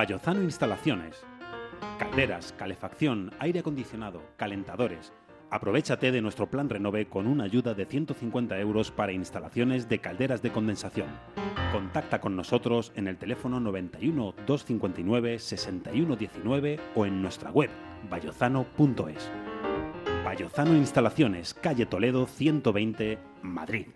Payozano Instalaciones. Calderas, calefacción, aire acondicionado, calentadores. Aprovechate de nuestro plan Renove con una ayuda de 150 euros para instalaciones de calderas de condensación. Contacta con nosotros en el teléfono 91 259 6119 o en nuestra web bayozano.es. Bayozano Instalaciones, calle Toledo 120, Madrid.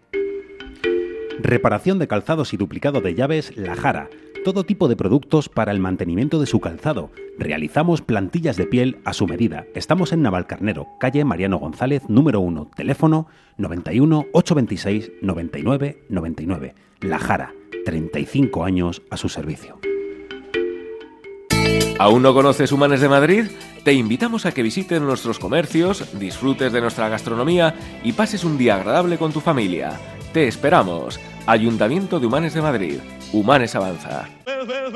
Reparación de calzados y duplicado de llaves La Jara. Todo tipo de productos para el mantenimiento de su calzado. Realizamos plantillas de piel a su medida. Estamos en Navalcarnero, calle Mariano González, número 1, teléfono 91 826 99 99. La Jara, 35 años a su servicio. ¿Aún no conoces Humanes de Madrid? Te invitamos a que visites nuestros comercios, disfrutes de nuestra gastronomía y pases un día agradable con tu familia. Te esperamos. Ayuntamiento de Humanes de Madrid. Humanes Avanza.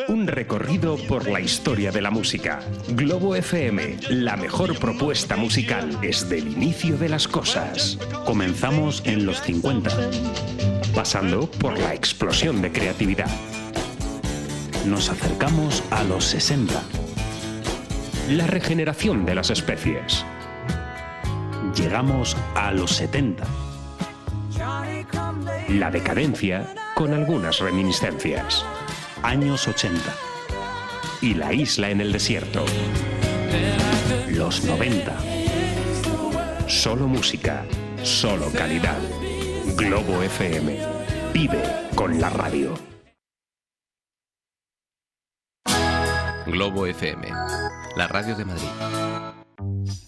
Un recorrido por la historia de la música. Globo FM, la mejor propuesta musical desde el inicio de las cosas. Comenzamos en los 50. Pasando por la explosión de creatividad. Nos acercamos a los 60. La regeneración de las especies. Llegamos a los 70. La decadencia con algunas reminiscencias. Años 80. Y la isla en el desierto. Los 90. Solo música, solo calidad. Globo FM. Vive con la radio. Globo FM, la radio de Madrid.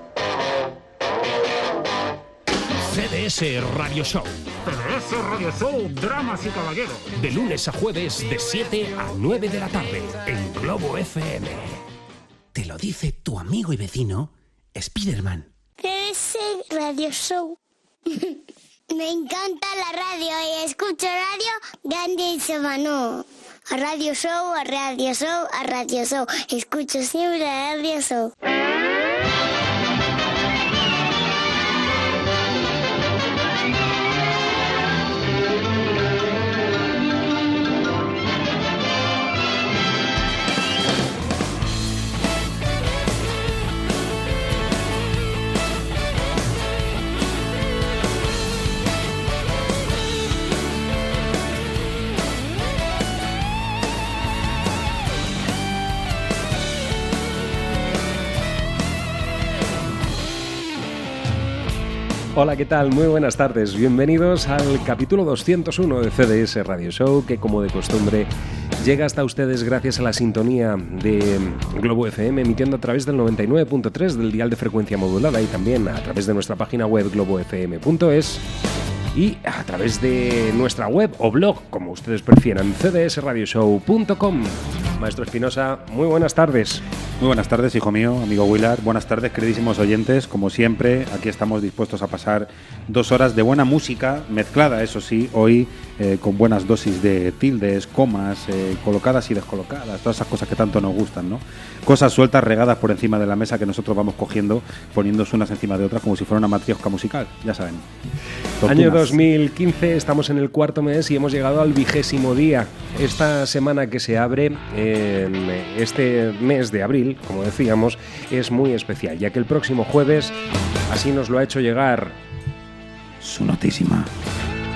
CDS Radio Show. CDS Radio Show, Dramas y Caballeros. De lunes a jueves, de 7 a 9 de la tarde, en Globo FM. Te lo dice tu amigo y vecino, Spiderman. ese radio show. Me encanta la radio y escucho radio grande y semano. A radio show, a radio show, a radio show. Escucho siempre a radio show. Hola, ¿qué tal? Muy buenas tardes. Bienvenidos al capítulo 201 de CDS Radio Show, que como de costumbre llega hasta ustedes gracias a la sintonía de Globo FM, emitiendo a través del 99.3 del dial de frecuencia modulada y también a través de nuestra página web globofm.es y a través de nuestra web o blog, como ustedes prefieran, cdsradioshow.com. Maestro Espinosa, muy buenas tardes. Muy buenas tardes, hijo mío, amigo Willard. Buenas tardes, queridísimos oyentes. Como siempre, aquí estamos dispuestos a pasar dos horas de buena música, mezclada, eso sí, hoy eh, con buenas dosis de tildes, comas, eh, colocadas y descolocadas, todas esas cosas que tanto nos gustan, ¿no? Cosas sueltas regadas por encima de la mesa que nosotros vamos cogiendo, poniéndose unas encima de otras como si fuera una matriosca musical, ya saben. Año Tortugas. 2015, estamos en el cuarto mes y hemos llegado al vigésimo día. Esta semana que se abre este mes de abril, como decíamos, es muy especial, ya que el próximo jueves, así nos lo ha hecho llegar, Su notísima.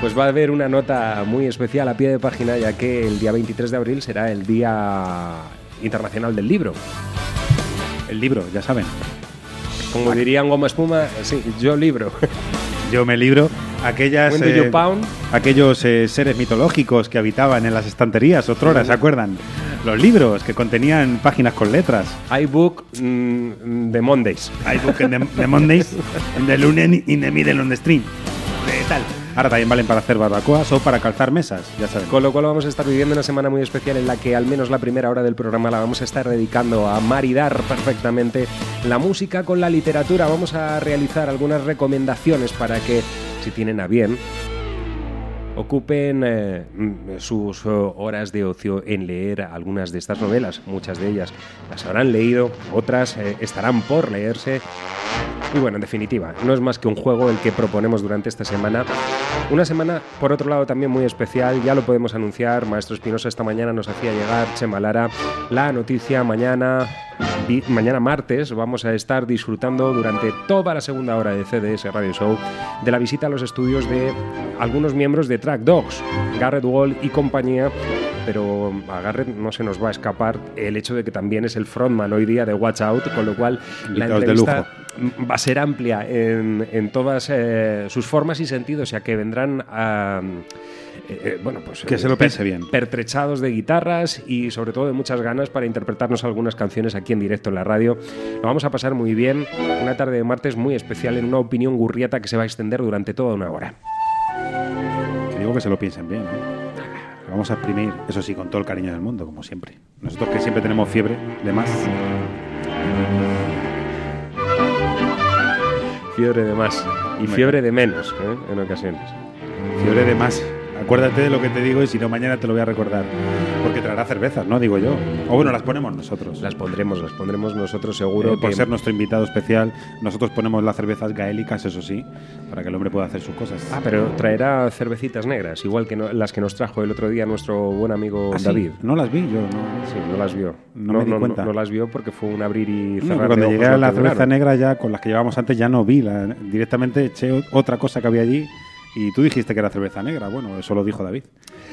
pues va a haber una nota muy especial a pie de página, ya que el día 23 de abril será el Día Internacional del Libro. El libro, ya saben. Como dirían Goma Espuma, sí, yo libro. Yo me libro aquellas eh, aquellos eh, seres mitológicos que habitaban en las estanterías otrora, ¿se acuerdan? Los libros que contenían páginas con letras. iBook mm, de Mondays. I book in the, the Mondays, the lunes in the middle on the stream. De tal. Ahora también valen para hacer barbacoas o para calzar mesas, ya saben. Con lo cual vamos a estar viviendo una semana muy especial en la que al menos la primera hora del programa la vamos a estar dedicando a maridar perfectamente la música con la literatura. Vamos a realizar algunas recomendaciones para que si tienen a bien, ocupen eh, mm, sus oh, horas de ocio en leer algunas de estas novelas. Muchas de ellas las habrán leído, otras eh, estarán por leerse. Y bueno, en definitiva, no es más que un juego el que proponemos durante esta semana. Una semana, por otro lado, también muy especial, ya lo podemos anunciar. Maestro Espinosa esta mañana nos hacía llegar, Chema Lara, la noticia mañana mañana martes vamos a estar disfrutando durante toda la segunda hora de CDS Radio Show de la visita a los estudios de algunos miembros de Track Dogs, Garrett Wall y compañía. Pero a Garrett no se nos va a escapar el hecho de que también es el frontman hoy día de Watch Out, con lo cual la entrevista va a ser amplia en, en todas eh, sus formas y sentidos, ya que vendrán a. eh, eh, bueno, pues Que se lo per- piense bien. pertrechados de guitarras y sobre todo de muchas ganas para interpretarnos algunas canciones aquí en directo en la radio. Lo vamos a pasar muy bien, una tarde de martes muy especial en una opinión gurriata que se va a extender durante toda una hora. Que se lo piensen bien. ¿eh? Vamos a exprimir, eso sí, con todo el cariño del mundo, como siempre. Nosotros que siempre tenemos fiebre de más. Fiebre de más y fiebre de menos ¿eh? en ocasiones. Fiebre de más. Acuérdate de lo que te digo y si no, mañana te lo voy a recordar. Porque traerá cervezas, ¿no? Digo yo. O bueno, las ponemos nosotros. Las pondremos, las pondremos nosotros seguro. Eh, por que- ser nuestro invitado especial, nosotros ponemos las cervezas gaélicas, eso sí, para que el hombre pueda hacer sus cosas. Ah, pero traerá cervecitas negras, igual que no- las que nos trajo el otro día nuestro buen amigo Ah, sí, David. No las vi, yo no. Sí, no las vio. No me di cuenta. No, las vio porque fue un abrir y No, cerrar. que cuando de llegué a la cerveza negra ya con las que llevábamos antes ya no vi. La, directamente eché otra cosa que había allí y tú dijiste que era cerveza negra. Bueno, eso lo dijo David.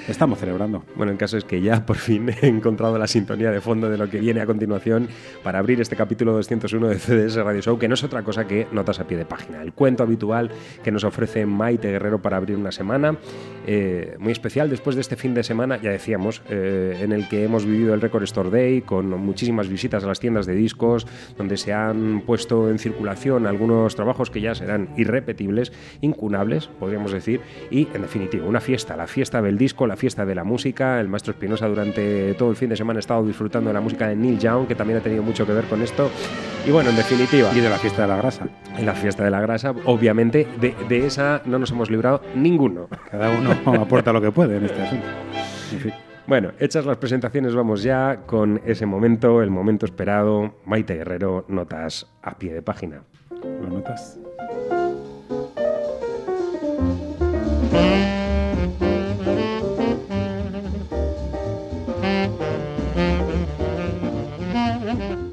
Estamos celebrando. Bueno, el caso es que ya por fin he encontrado la sintonía de fondo de lo que viene a continuación para abrir este capítulo 201 de CDS Radio Show, que no es otra cosa que notas a pie de página. El cuento habitual que nos ofrece Maite Guerrero para abrir una semana, eh, muy especial después de este fin de semana, ya decíamos, eh, en el que hemos vivido el Record Store Day con muchísimas visitas a las tiendas de discos, donde se han puesto en circulación algunos trabajos que ya serán irrepetibles, incunables, podríamos decir, y en definitiva, una fiesta, la fiesta del disco, la fiesta de la música. El maestro Espinosa durante todo el fin de semana ha estado disfrutando de la música de Neil Young, que también ha tenido mucho que ver con esto. Y bueno, en definitiva, Y de la fiesta de la grasa. en la fiesta de la grasa, obviamente, de, de esa no nos hemos librado ninguno. Cada uno aporta lo que puede en este asunto. En fin. Bueno, hechas las presentaciones, vamos ya con ese momento, el momento esperado. Maite Guerrero, notas a pie de página. ¿Lo notas?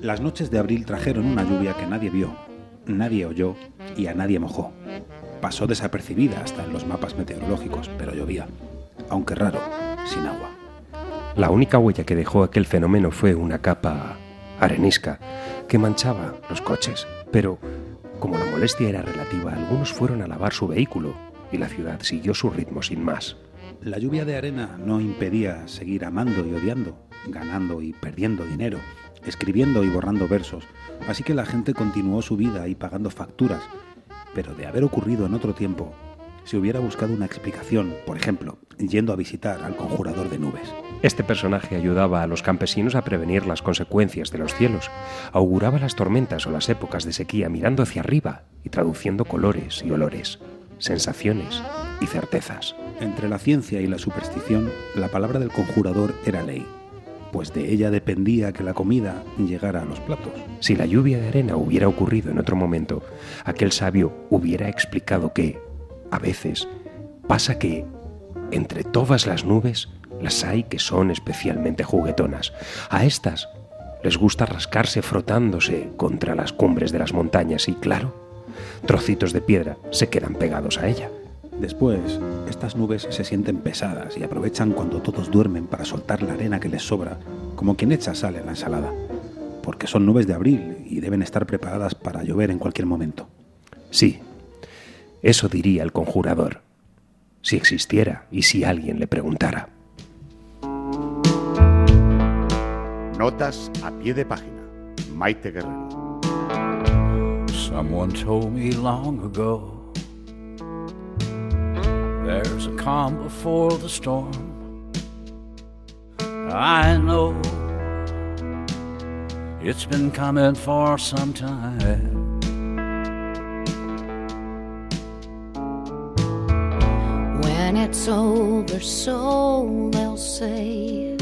Las noches de abril trajeron una lluvia que nadie vio, nadie oyó y a nadie mojó. Pasó desapercibida hasta en los mapas meteorológicos, pero llovía, aunque raro, sin agua. La única huella que dejó aquel fenómeno fue una capa arenisca que manchaba los coches. Pero, como la molestia era relativa, algunos fueron a lavar su vehículo y la ciudad siguió su ritmo sin más. La lluvia de arena no impedía seguir amando y odiando, ganando y perdiendo dinero, escribiendo y borrando versos, así que la gente continuó su vida y pagando facturas. Pero de haber ocurrido en otro tiempo, se hubiera buscado una explicación, por ejemplo, yendo a visitar al conjurador de nubes. Este personaje ayudaba a los campesinos a prevenir las consecuencias de los cielos, auguraba las tormentas o las épocas de sequía mirando hacia arriba y traduciendo colores y olores, sensaciones y certezas. Entre la ciencia y la superstición, la palabra del conjurador era ley, pues de ella dependía que la comida llegara a los platos. Si la lluvia de arena hubiera ocurrido en otro momento, aquel sabio hubiera explicado que, a veces, pasa que, entre todas las nubes, las hay que son especialmente juguetonas. A estas les gusta rascarse frotándose contra las cumbres de las montañas y, claro, trocitos de piedra se quedan pegados a ella. Después, estas nubes se sienten pesadas y aprovechan cuando todos duermen para soltar la arena que les sobra, como quien echa sal en la ensalada, porque son nubes de abril y deben estar preparadas para llover en cualquier momento. Sí, eso diría el conjurador, si existiera y si alguien le preguntara. Notas a pie de página. Maite Guerrero. Someone told me long ago there's a calm before the storm. I know it's been coming for some time. when it's over, so they'll say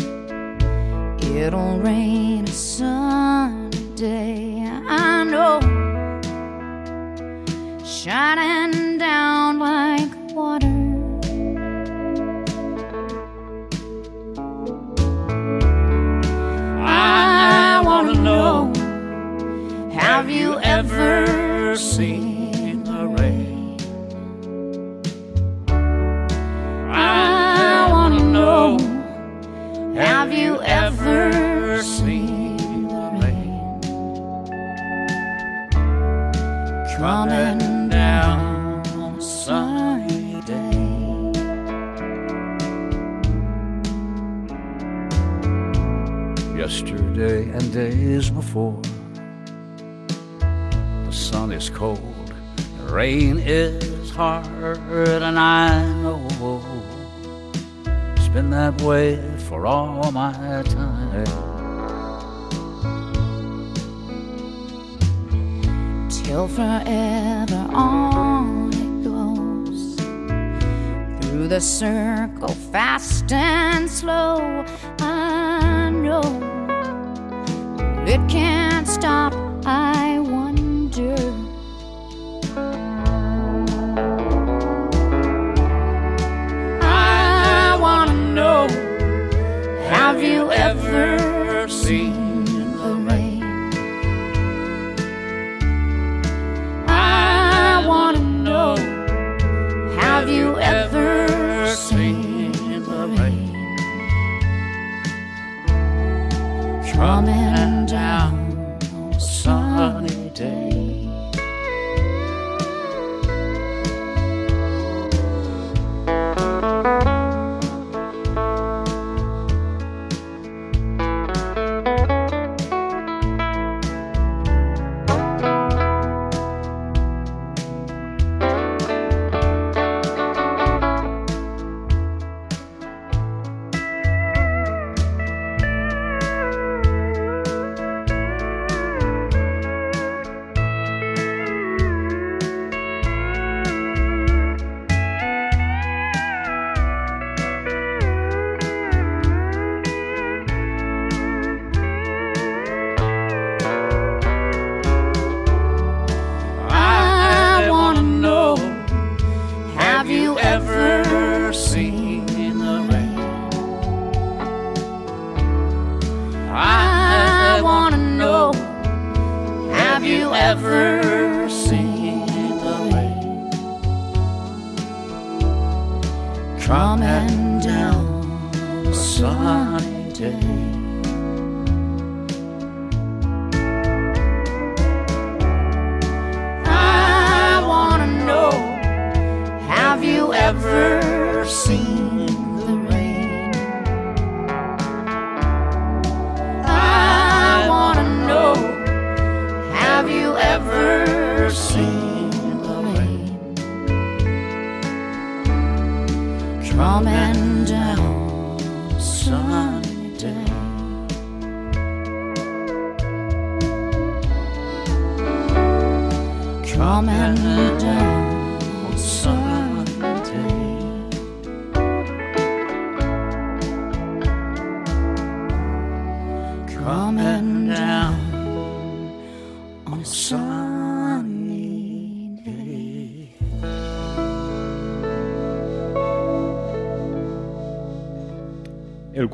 it'll rain a sunny day. I know, shining down like water. I wanna know, have you ever seen the rain? I wanna know, have you ever seen the rain? Coming sunny day. Yesterday and days before, the sun is cold, the rain is hard, and I know it's been that way for all my time. Till forever on it goes. Through the circle fast and slow i know it can't stop. I wonder i want to know have you ever seen promise.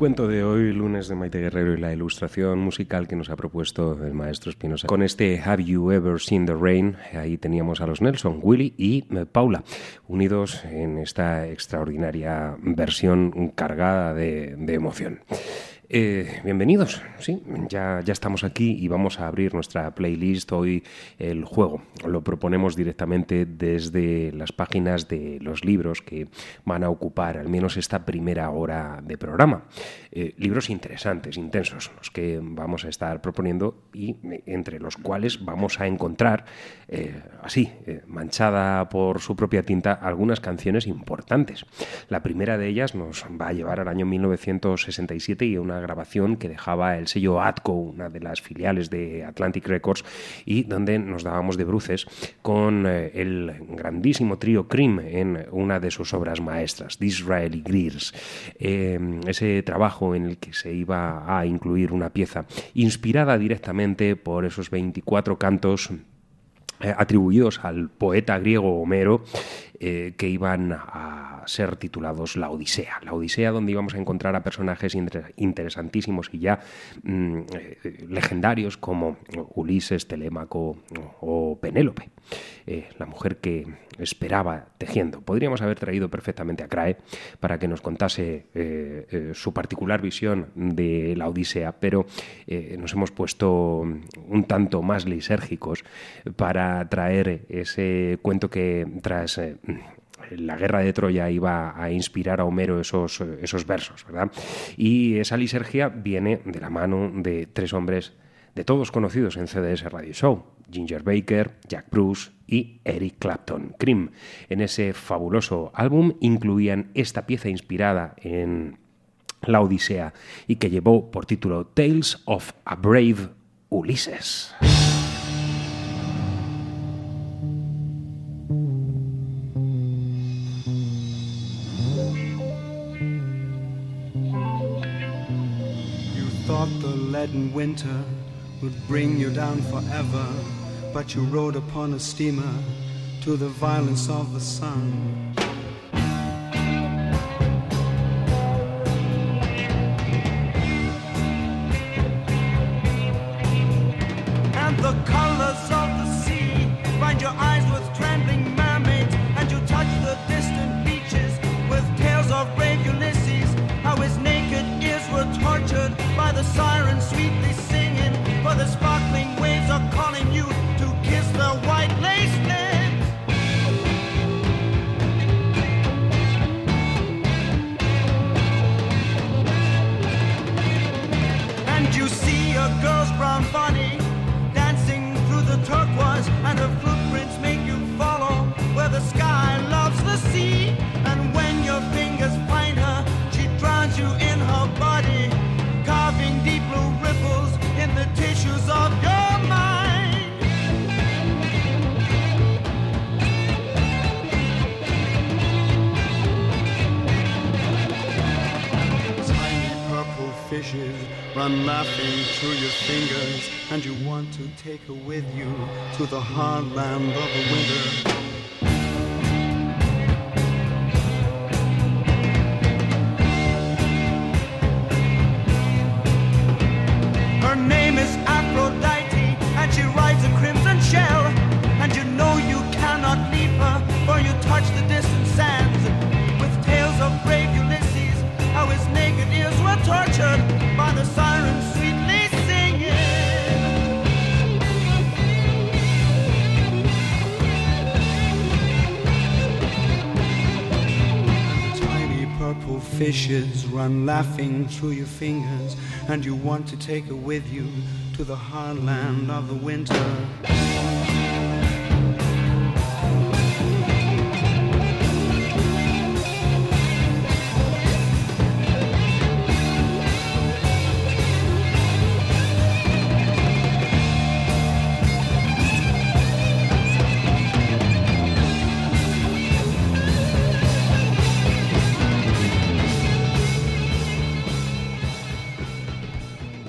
Cuento de hoy, lunes de Maite Guerrero y la ilustración musical que nos ha propuesto el maestro Espinosa. Con este Have You Ever Seen the Rain, ahí teníamos a los Nelson, Willy y eh, Paula, unidos en esta extraordinaria versión cargada de, de emoción. Eh, bienvenidos, sí, ya, ya estamos aquí y vamos a abrir nuestra playlist hoy el juego. Lo proponemos directamente desde las páginas de los libros que van a ocupar al menos esta primera hora de programa. Eh, libros interesantes, intensos, los que vamos a estar proponiendo y eh, entre los cuales vamos a encontrar, así, manchada por su propia tinta, algunas canciones importantes. La primera de ellas nos va a llevar al año 1967 y una grabación que dejaba el sello Atco, una de las filiales de Atlantic Records, y donde nos dábamos de bruces con eh, el grandísimo trío Cream en una de sus obras maestras, Disraeli Greers. Eh, ese trabajo en el que se iba a incluir una pieza inspirada directamente por esos 24 cantos eh, atribuidos al poeta griego Homero, eh, que iban a ser titulados La Odisea. La Odisea donde íbamos a encontrar a personajes interesantísimos y ya mm, eh, legendarios como Ulises, Telémaco o Penélope. Eh, la mujer que esperaba tejiendo. Podríamos haber traído perfectamente a Crae para que nos contase su particular visión de la Odisea, pero nos hemos puesto un tanto más lisérgicos para traer ese cuento que tras la guerra de Troya iba a inspirar a Homero esos, esos versos, ¿verdad? Y esa lisergia viene de la mano de tres hombres de todos conocidos en CDS Radio Show, Ginger Baker, Jack Bruce y Eric Clapton. Cream, en ese fabuloso álbum incluían esta pieza inspirada en la Odisea y que llevó por título Tales of a Brave Ulysses. Winter would bring you down forever, but you rode upon a steamer to the violence of the sun. Fingers, and you want to take her with you to the hard land of the winter. Run laughing through your fingers, and you want to take her with you to the hard land of the winter.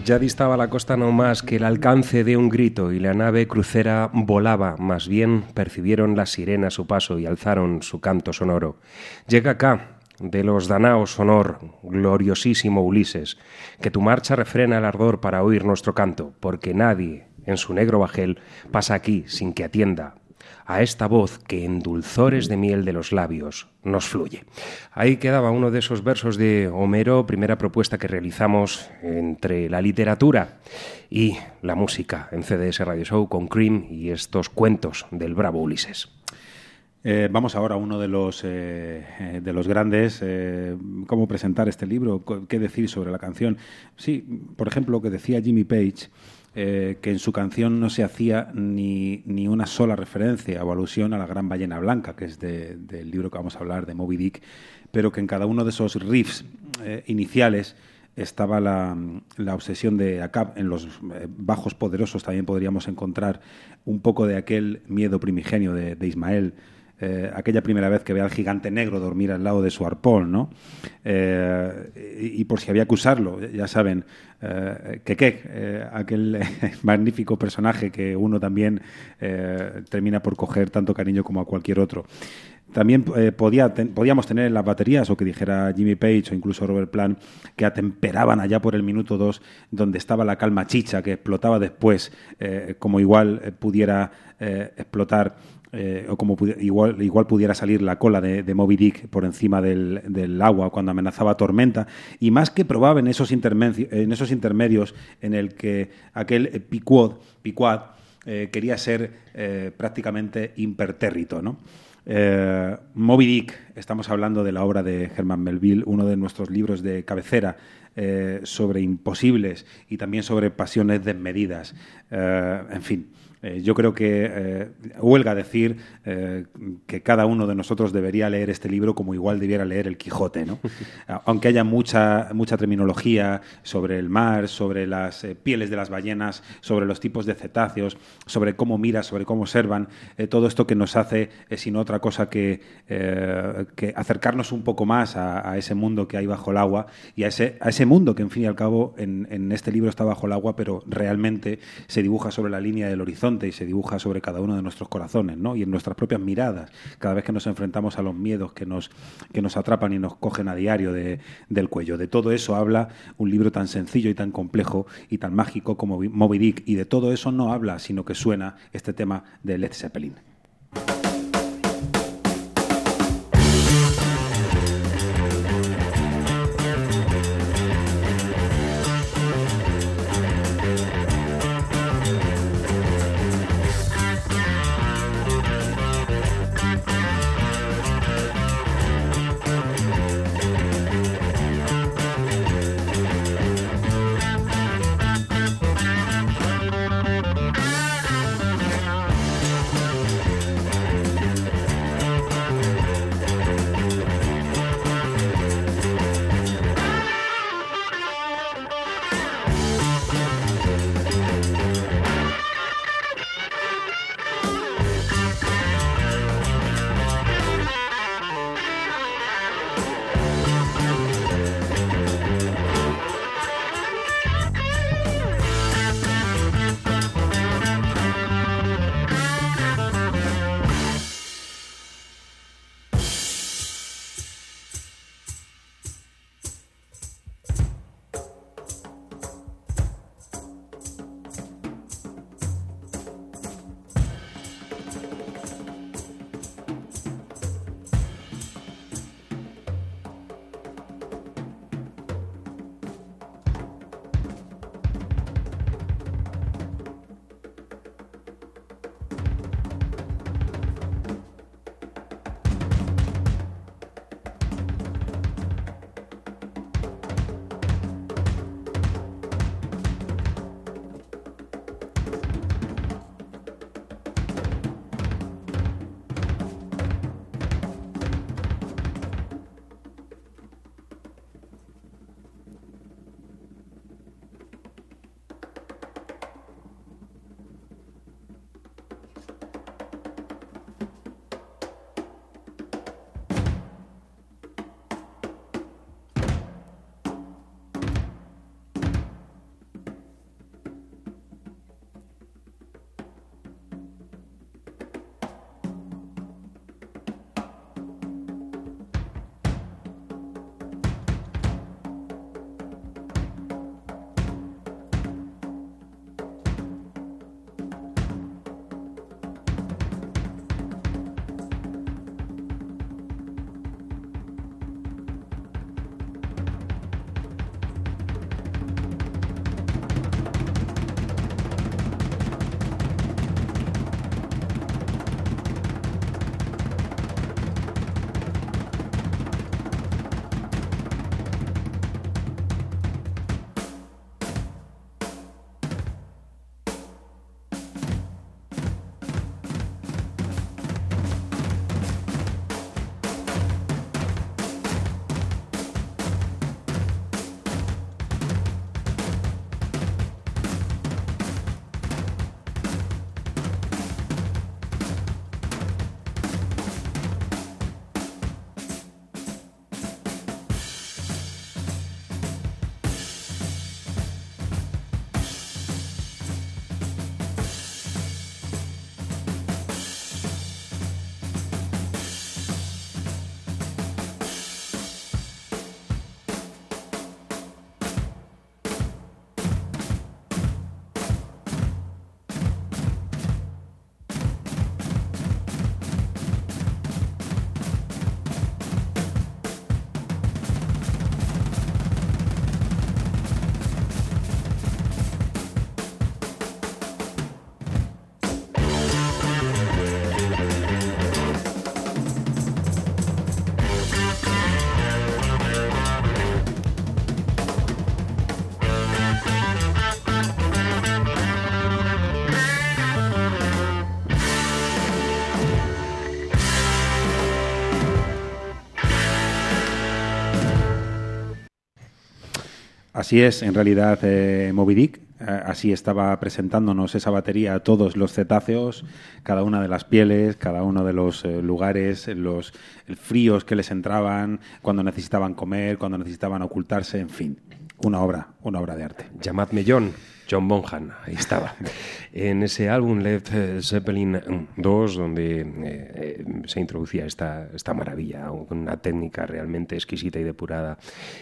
Ya distaba la costa no más que el alcance de un grito y la nave crucera volaba, más bien percibieron las sirenas su paso y alzaron su canto sonoro. Llega acá, de los Danaos honor, gloriosísimo Ulises, que tu marcha refrena el ardor para oír nuestro canto, porque nadie en su negro bajel pasa aquí sin que atienda a esta voz que en dulzores de miel de los labios nos fluye. Ahí quedaba uno de esos versos de Homero, primera propuesta que realizamos entre la literatura y la música en CDS Radio Show con Cream y estos cuentos del bravo Ulises. Eh, vamos ahora a uno de los, eh, eh, de los grandes. ¿Cómo presentar este libro? ¿Qué decir sobre la canción? Sí, por ejemplo, lo que decía Jimmy Page, eh, que en su canción no se hacía ni, ni una sola referencia o alusión a la gran ballena blanca, que es de- del libro que vamos a hablar, de Moby Dick, pero que en cada uno de esos riffs eh, iniciales estaba la, obsesión de Acab. En los eh, bajos poderosos también podríamos encontrar un poco de aquel miedo primigenio de Ismael. Eh, aquella primera vez que ve al gigante negro dormir al lado de su arpón, ¿no? Eh, y, por si había que usarlo, ya saben, eh, Kekek, eh, aquel magnífico personaje que uno también termina por coger tanto cariño como a cualquier otro. También podía podíamos tener en las baterías, o que dijera Jimmy Page o incluso Robert Plant, que atemperaban allá por el minuto 2, donde estaba la calma chicha, que explotaba después, como igual pudiera explotar, eh, o como igual, igual pudiera salir la cola de, de Moby Dick por encima del, del agua cuando amenazaba tormenta. Y más que probable en esos, intermenci- en esos intermedios en el que aquel eh, Piquad eh, quería ser prácticamente impertérrito, ¿no? Moby Dick, estamos hablando de la obra de Herman Melville, uno de nuestros libros de cabecera sobre imposibles y también sobre pasiones desmedidas. En fin, eh, yo creo que eh, huelga decir eh, que cada uno de nosotros debería leer este libro como igual debiera leer el Quijote, ¿no? Aunque haya mucha, mucha terminología sobre el mar, sobre las eh, pieles de las ballenas, sobre los tipos de cetáceos, sobre cómo mira, sobre cómo observan, todo esto que nos hace, eh, sin otra cosa que, que acercarnos un poco más a, a ese mundo que hay bajo el agua y a ese, a ese mundo que, en fin y al cabo, en, en este libro está bajo el agua, pero realmente se dibuja sobre la línea del horizonte y se dibuja sobre cada uno de nuestros corazones, ¿no? Y en nuestras propias miradas, cada vez que nos enfrentamos a los miedos que nos, que nos atrapan y nos cogen a diario de- del cuello. De todo eso habla un libro tan sencillo y tan complejo y tan mágico como Moby Dick, y de todo eso no habla, sino que suena este tema de Led Zeppelin. Así es, en realidad, eh, Moby Dick, eh, así estaba presentándonos esa batería a todos los cetáceos, cada una de las pieles, cada uno de los eh, lugares, los fríos que les entraban, cuando necesitaban comer, cuando necesitaban ocultarse, en fin, una obra, una obra de arte. Llamadme John, John Bonham, ahí estaba. En ese álbum Led Zeppelin 2, donde eh, se introducía esta, esta maravilla, con una técnica realmente exquisita y depurada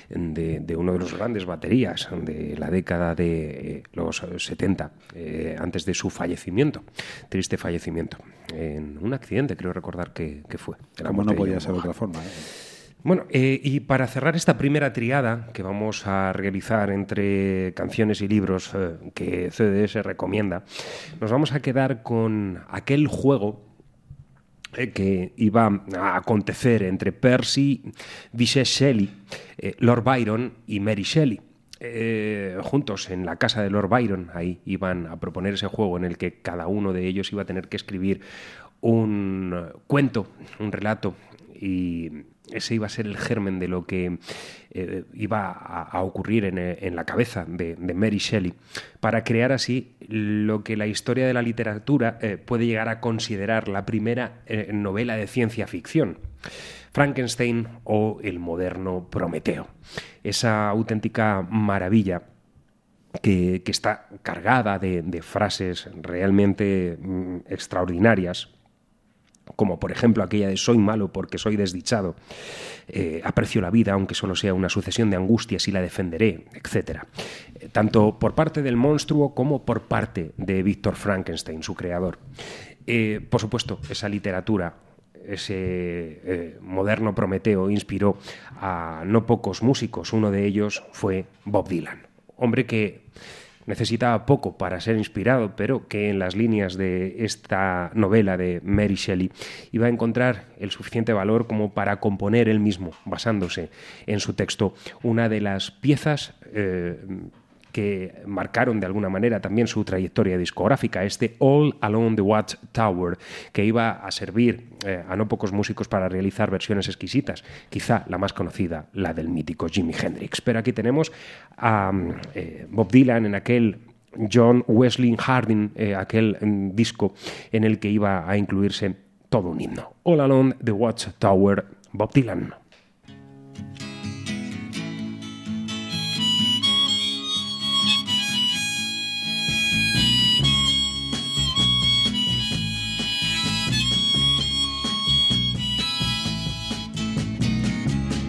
de, de uno de los grandes baterías de la década de eh, los 70, eh, antes de su fallecimiento, triste fallecimiento, en un accidente, creo recordar que, que fue. Como no podía ser de otra forma. ¿eh? Bueno, eh, y para cerrar esta primera triada que vamos a realizar entre canciones y libros eh, que CDS recomienda, nos vamos a quedar con aquel juego eh, que iba a acontecer entre Percy Bysshe Shelley, eh, Lord Byron y Mary Shelley. Juntos en la casa de Lord Byron, ahí iban a proponer ese juego en el que cada uno de ellos iba a tener que escribir un cuento, un relato, y ese iba a ser el germen de lo que eh, iba a, ocurrir en, eh, la cabeza de, Mary Shelley, para crear así lo que la historia de la literatura eh, puede llegar a considerar la primera novela de ciencia ficción. Frankenstein o el moderno Prometeo. Esa auténtica maravilla que, está cargada de, de frases realmente mm, extraordinarias, como por ejemplo aquella de soy malo porque soy desdichado, eh, aprecio la vida aunque solo sea una sucesión de angustias y la defenderé, etc. Eh, Tanto por parte del monstruo como por parte de Víctor Frankenstein, su creador. Eh, por supuesto, esa literatura ese moderno Prometeo inspiró a no pocos músicos. Uno de ellos fue Bob Dylan, hombre que necesitaba poco para ser inspirado, pero que en las líneas de esta novela de Mary Shelley iba a encontrar el suficiente valor como para componer él mismo, basándose en su texto, una de las piezas eh, que marcaron de alguna manera también su trayectoria discográfica, este All Along the Watchtower, que iba a servir eh, a no pocos músicos para realizar versiones exquisitas, quizá la más conocida, la del mítico Jimi Hendrix. Pero aquí tenemos a eh, Bob Dylan en aquel John Wesley Harding, eh, aquel mm, disco en el que iba a incluirse todo un himno. All Along the Watchtower, Bob Dylan.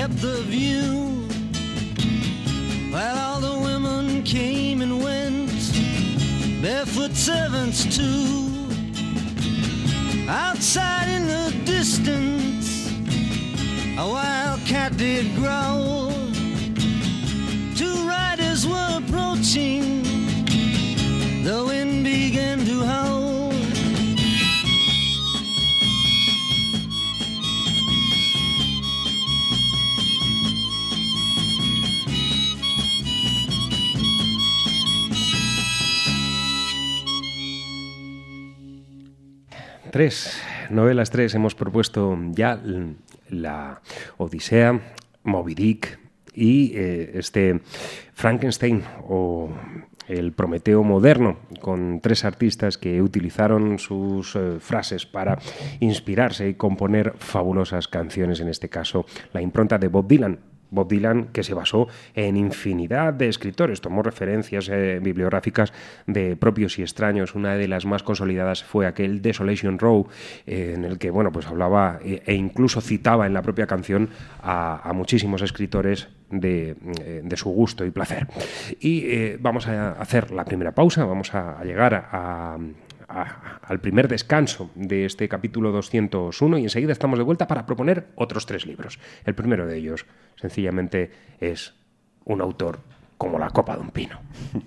Kept the view. While all the women came and went, barefoot servants too. Outside in the distance, a wild cat did growl. Two riders were approaching, the 3. Novelas 3 hemos propuesto ya la Odisea, Moby Dick y eh, este Frankenstein o el Prometeo moderno, con tres artistas que utilizaron sus eh, frases para inspirarse y componer fabulosas canciones, en este caso la impronta de Bob Dylan. Bob Dylan, que se basó en infinidad de escritores, tomó referencias eh, bibliográficas de propios y extraños. Una de las más consolidadas fue aquel Desolation Row, eh, en el que bueno, pues hablaba e, e incluso citaba en la propia canción a, muchísimos escritores de, eh, de, su gusto y placer. Y eh, vamos a hacer la primera pausa, vamos a llegar a, a, al primer descanso de este capítulo 201 y enseguida estamos de vuelta para proponer otros tres libros. El primero de ellos, sencillamente, es un autor como la copa de un pino.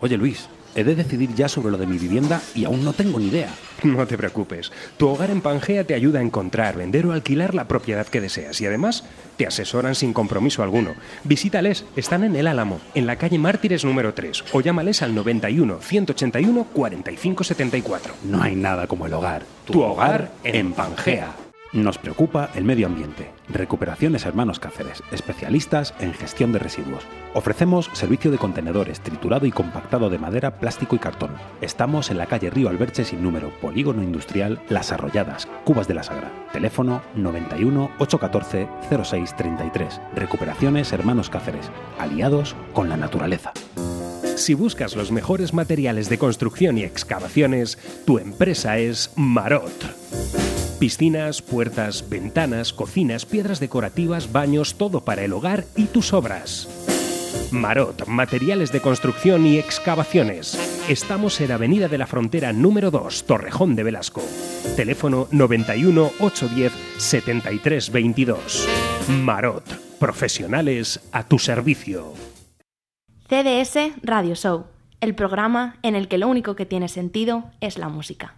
Oye Luis, he de decidir ya sobre lo de mi vivienda y aún no tengo ni idea. No te preocupes. Tu hogar en Pangea te ayuda a encontrar, vender o alquilar la propiedad que deseas y además te asesoran sin compromiso alguno. Visítales, están en El Álamo, en la calle Mártires número 3 o llámales al 91 181 45 74. No hay nada como el hogar. Tu, tu hogar en Pangea. Nos preocupa el medio ambiente. Recuperaciones Hermanos Cáceres, especialistas en gestión de residuos. Ofrecemos servicio de contenedores, triturado y compactado de madera, plástico y cartón. Estamos en la calle Río Alberche sin número, Polígono Industrial Las Arrolladas, Cubas de la Sagra. Teléfono 91 814 0633. Recuperaciones Hermanos Cáceres, aliados con la naturaleza. Si buscas los mejores materiales de construcción y excavaciones, tu empresa es Marot. Piscinas, puertas, ventanas, cocinas, piedras decorativas, baños, todo para el hogar y tus obras. Marot, materiales de construcción y excavaciones. Estamos en Avenida de la Frontera número 2, Torrejón de Velasco. Teléfono 91 810 73 22. Marot, profesionales a tu servicio. CDS Radio Show, el programa en el que lo único que tiene sentido es la música.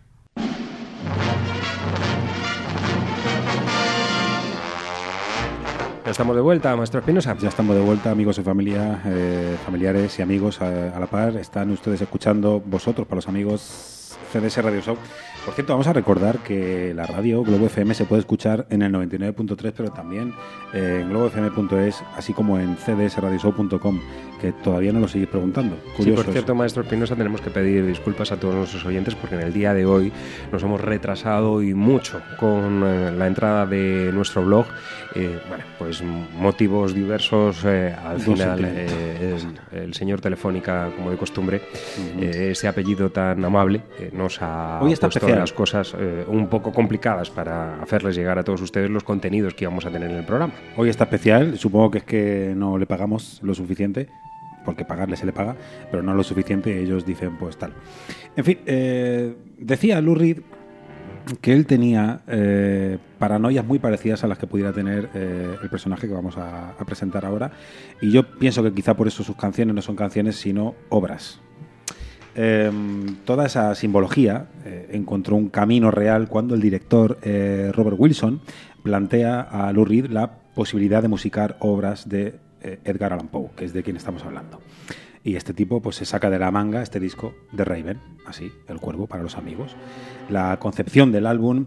Ya estamos de vuelta, maestro Espinosa. Ya estamos de vuelta, amigos y familia, eh, familiares y amigos a, a, la par. Están ustedes escuchando vosotros, para los amigos CDS Radio Show. Por cierto, vamos a recordar que la radio Globo FM se puede escuchar en el 99.3, pero también en globofm.es, así como en cdsradioshow.com, que todavía no lo seguís preguntando. Curiosos. Sí, por cierto, maestro Espinosa, tenemos que pedir disculpas a todos nuestros oyentes porque en el día de hoy nos hemos retrasado y mucho con eh, la entrada de nuestro blog. Eh, bueno, pues motivos diversos. Eh, al no final, eh, el, el, señor Telefónica, como de costumbre, uh -huh. ese apellido tan amable, nos ha hoy está puesto las cosas eh, un poco complicadas para hacerles llegar a todos ustedes los contenidos que íbamos a tener en el programa. Hoy está especial, supongo que es que no le pagamos lo suficiente, porque pagarle se le paga, pero no lo suficiente y ellos dicen pues tal. En fin, eh, decía Lou Reed que él tenía eh, paranoias muy parecidas a las que pudiera tener eh, el personaje que vamos a, a, presentar ahora. Y yo pienso que quizá por eso sus canciones no son canciones, sino obras. Eh, toda esa simbología eh, encontró un camino real cuando el director eh, Robert Wilson plantea a Lou Reed la posibilidad de musicar obras de eh, Edgar Allan Poe, que es de quien estamos hablando. Y este tipo pues se saca de la manga este disco de Raven, así, El Cuervo para los amigos. La concepción del álbum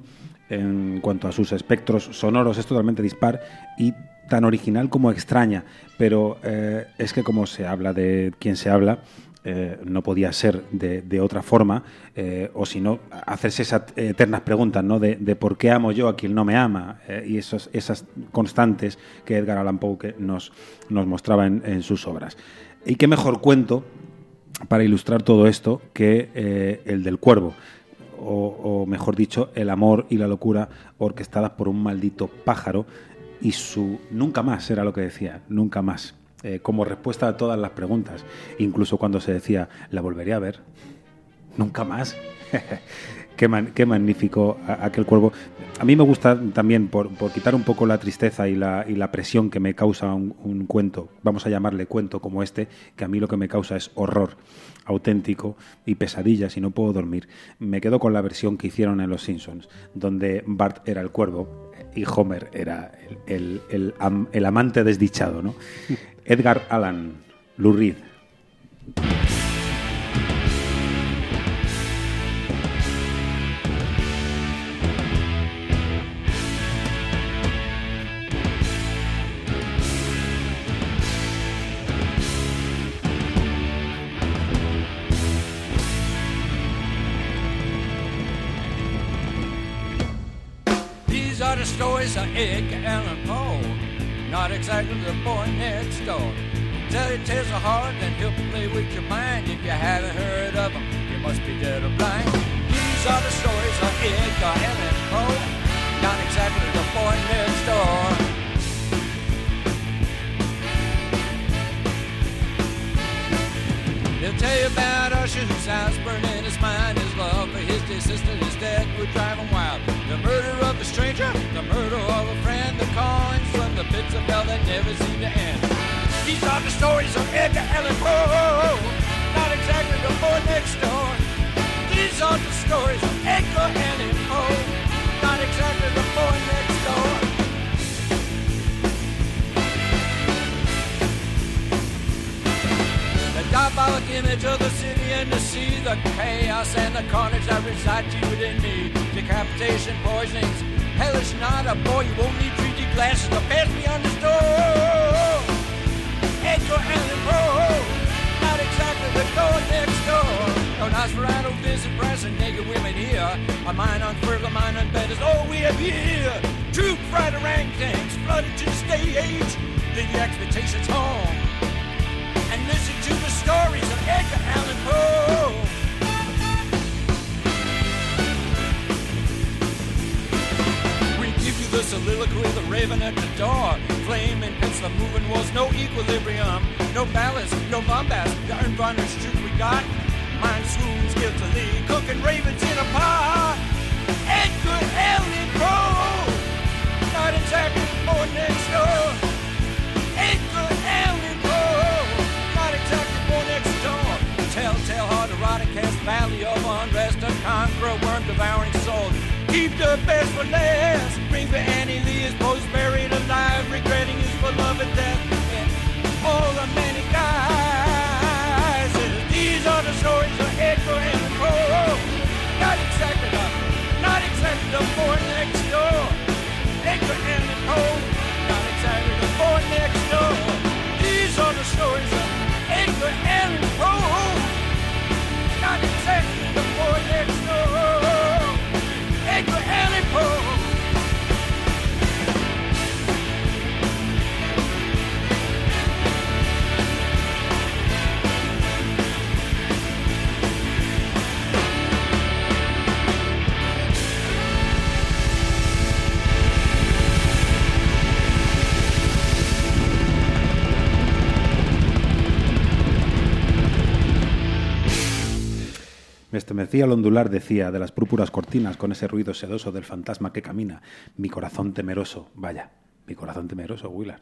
en cuanto a sus espectros sonoros es totalmente dispar y tan original como extraña, pero es que como se habla de quien se habla, eh, no podía ser de, otra forma, eh, o si no, hacerse esas eternas preguntas, ¿no? De, por qué amo yo a quien no me ama, eh, y esos, esas constantes que Edgar Allan Poe nos, nos mostraba en, sus obras. Y qué mejor cuento para ilustrar todo esto que el del cuervo. O, mejor dicho, el amor y la locura orquestadas por un maldito pájaro y su nunca más era lo que decía, nunca más eh, como respuesta a todas las preguntas, incluso cuando se decía, ¿la volveré a ver? Nunca más. qué, magnífico aquel cuervo. A mí me gusta también, por, por quitar un poco la tristeza y la, y la presión que me causa un, cuento, vamos a llamarle cuento como este, que a mí lo que me causa es horror auténtico y pesadillas y no puedo dormir. Me quedo con la versión que hicieron en Los Simpsons, donde Bart era el cuervo y Homer era el, el, el amante desdichado, ¿no? Edgar Allan, Lou. Edgar Allan Poe, not exactly the boy next door. He'll tell you about Usher whose house burned in his mind. His love for his dear sister, his dad would drive him wild. The murder of a stranger, the murder of a friend, the callings from the pits of hell that never seem to end. These are the stories of Edgar Allan Poe, not exactly the boy next door. These are the stories of Edgar Allan Diabolic image of the city and the sea, the chaos and the carnage that reside within me. Decapitation, poisonings, hellish not a boy. You won't need 3D glasses to pass beyond the store. Edgar Allan Poe, not exactly the door next door. No Nosferatu visit brass naked women here. A mine on further mine on bed is all we have here. Troop fried orangutans flooded to the stage. Leave your expectations home and listen to the stories of Edgar Allan Poe. We give you the soliloquy, the raven at the door. Flame and the moving was no equilibrium, no balance, no bombast. The iron unvarnished truth we got. Mind swoons guiltily, cooking ravens in a pot. Edgar Allan Poe, not exactly born next door. Edgar Allan Poe, not exactly born next door. Telltale heart, erotic cast, valley of unrest, a conqueror, worm devouring soul. Keep the best for last. Bring for Annie Lee, his post buried alive, regretting his beloved death. And all the many Are the stories of Edgar Allan Poe. Not exactly the, not exactly the boy next door. Edgar Allan Poe, not exactly the boy next door. These are the stories of Edgar Allan Poe. Not exactly the boy next door. Estremecía al ondular, decía, de las púrpuras cortinas con ese ruido sedoso del fantasma que camina. Mi corazón temeroso, vaya, mi corazón temeroso, Willard.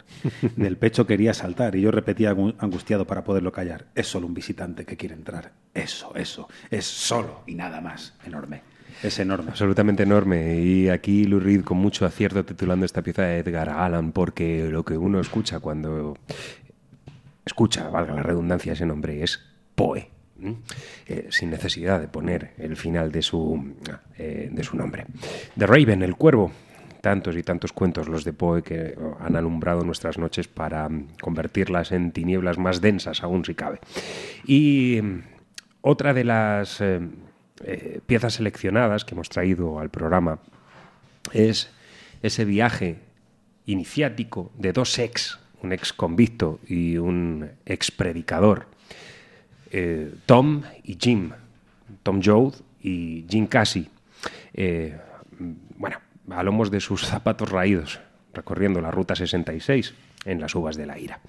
Del pecho quería saltar y yo repetía angu- angustiado para poderlo callar. Es solo un visitante que quiere entrar. Eso, eso, es solo y nada más. Enorme. Es enorme. Absolutamente enorme. Y aquí Lou Reed con mucho acierto titulando esta pieza de Edgar Allan, porque lo que uno escucha cuando escucha, valga la redundancia, ese nombre es Poe. Eh, sin necesidad de poner el final de su, eh, de su nombre. The Raven, el cuervo. Tantos y tantos cuentos los de Poe que han alumbrado nuestras noches para mm, convertirlas en tinieblas más densas, aún si cabe. Y mm, otra de las eh, eh, piezas seleccionadas que hemos traído al programa es ese viaje iniciático de dos ex, un ex convicto y un ex predicador, eh, Tom y Jim, Tom Joad y Jim Casey, eh, bueno, a lomos de sus zapatos raídos, recorriendo la Ruta 66 en las uvas de la ira.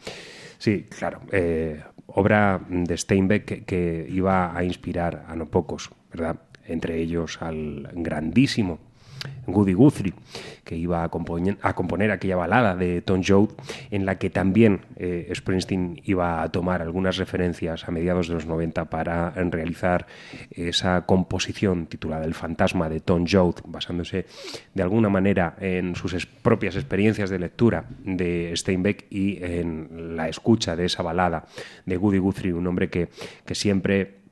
Sí, claro, eh, obra de Steinbeck que, que iba a inspirar a no pocos, ¿verdad? Entre ellos al grandísimo Goody Guthrie, que iba a, componer, aquella balada de Tom Joad, en la que también eh, Springsteen iba a tomar algunas referencias a mediados de los 90 para realizar esa composición titulada El fantasma de Tom Joad, basándose de alguna manera en sus propias experiencias de lectura de Steinbeck y en la escucha de esa balada de Goody Guthrie, un hombre que, que siempre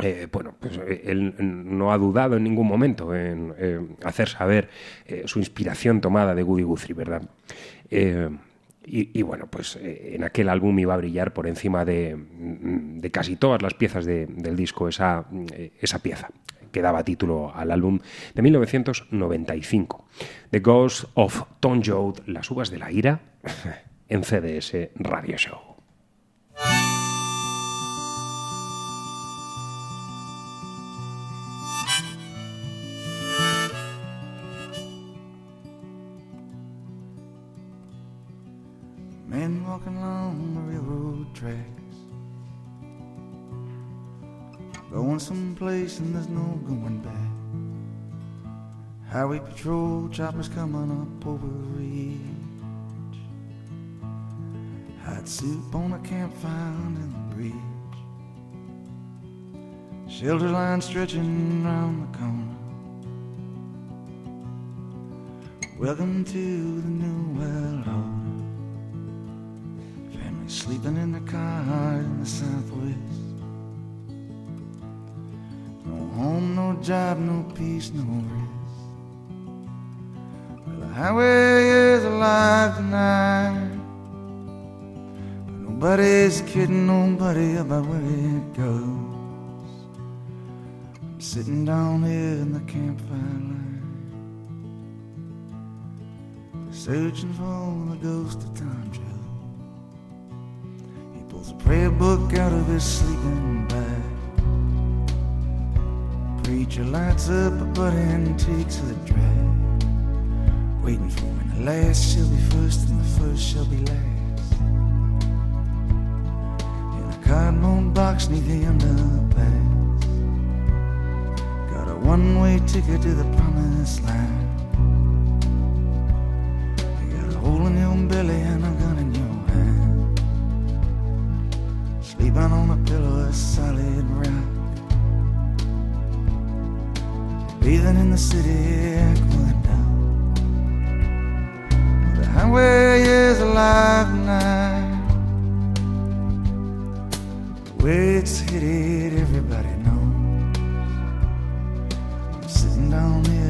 eh, bueno, pues eh, él no ha dudado en ningún momento en eh, hacer saber su inspiración tomada de Goody Guthrie, ¿verdad? Y, bueno, pues en aquel álbum iba a brillar por encima de, de casi todas las piezas de- del disco esa, esa pieza, que daba título al álbum de 1995. The Ghost of Tom Joad, Las uvas de la ira, en CDS Radio Show. And there's no going back. Highway patrol choppers coming up over ridge. Hot soup on a campfire in the bridge. Shelter line stretching round the corner. Welcome to the new world order. Family sleeping in the car in the southwest. Home, no job, no peace, no rest. Well, the highway is alive tonight. But nobody's kidding nobody about where it goes. I'm sitting down here in the campfire light. Searching for the ghost of Tom Joe. He pulls a prayer book out of his sleeping bag. Preacher lights up a butt and takes a drag. Waiting for when the last shall be first and the first shall be last. In a cardboard box neath the underpass. Got a one way ticket to the promised land. hole in your belly and a gun in your hand. Sleeping on a pillow of solid rock. Bathing in the city aqueduct. The highway is alive tonight. The way it's headed, everybody knows. I'm sitting down here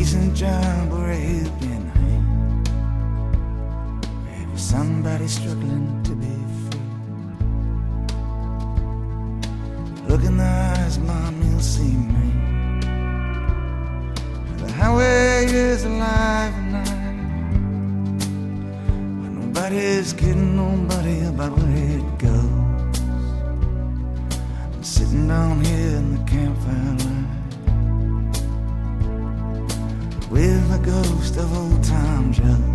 decent job or a helping hand. Maybe somebody struggling to be free. Look in the eyes, Mom, you'll see me. The highway is alive tonight. But nobody's kidding nobody about where it goes. I'm sitting down here in the campfire light with the ghost of old Tom Joe.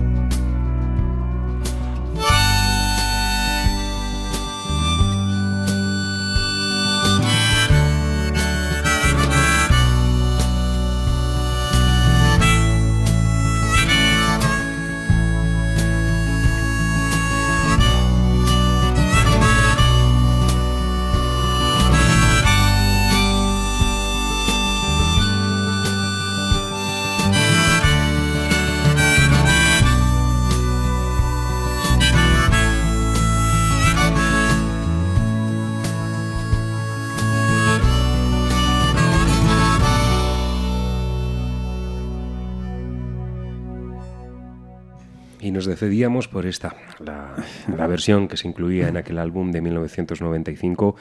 Decidíamos por esta, la, la versión que se incluía en aquel álbum de 1995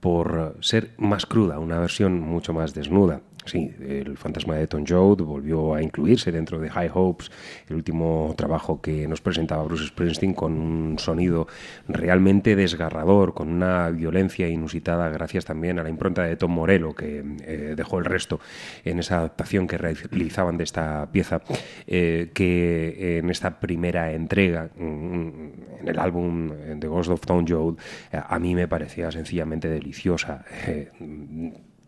por ser más cruda, una versión mucho más desnuda. Sí, el fantasma de Tom Joad volvió a incluirse dentro de High Hopes, el último trabajo que nos presentaba Bruce Springsteen con un sonido realmente desgarrador, con una violencia inusitada, gracias también a la impronta de Tom Morello, que eh, dejó el resto en esa adaptación que realizaban de esta pieza, eh, que en esta primera entrega, mm, en el álbum The Ghost of Tom Joad, eh, a mí me parecía sencillamente deliciosa. eh,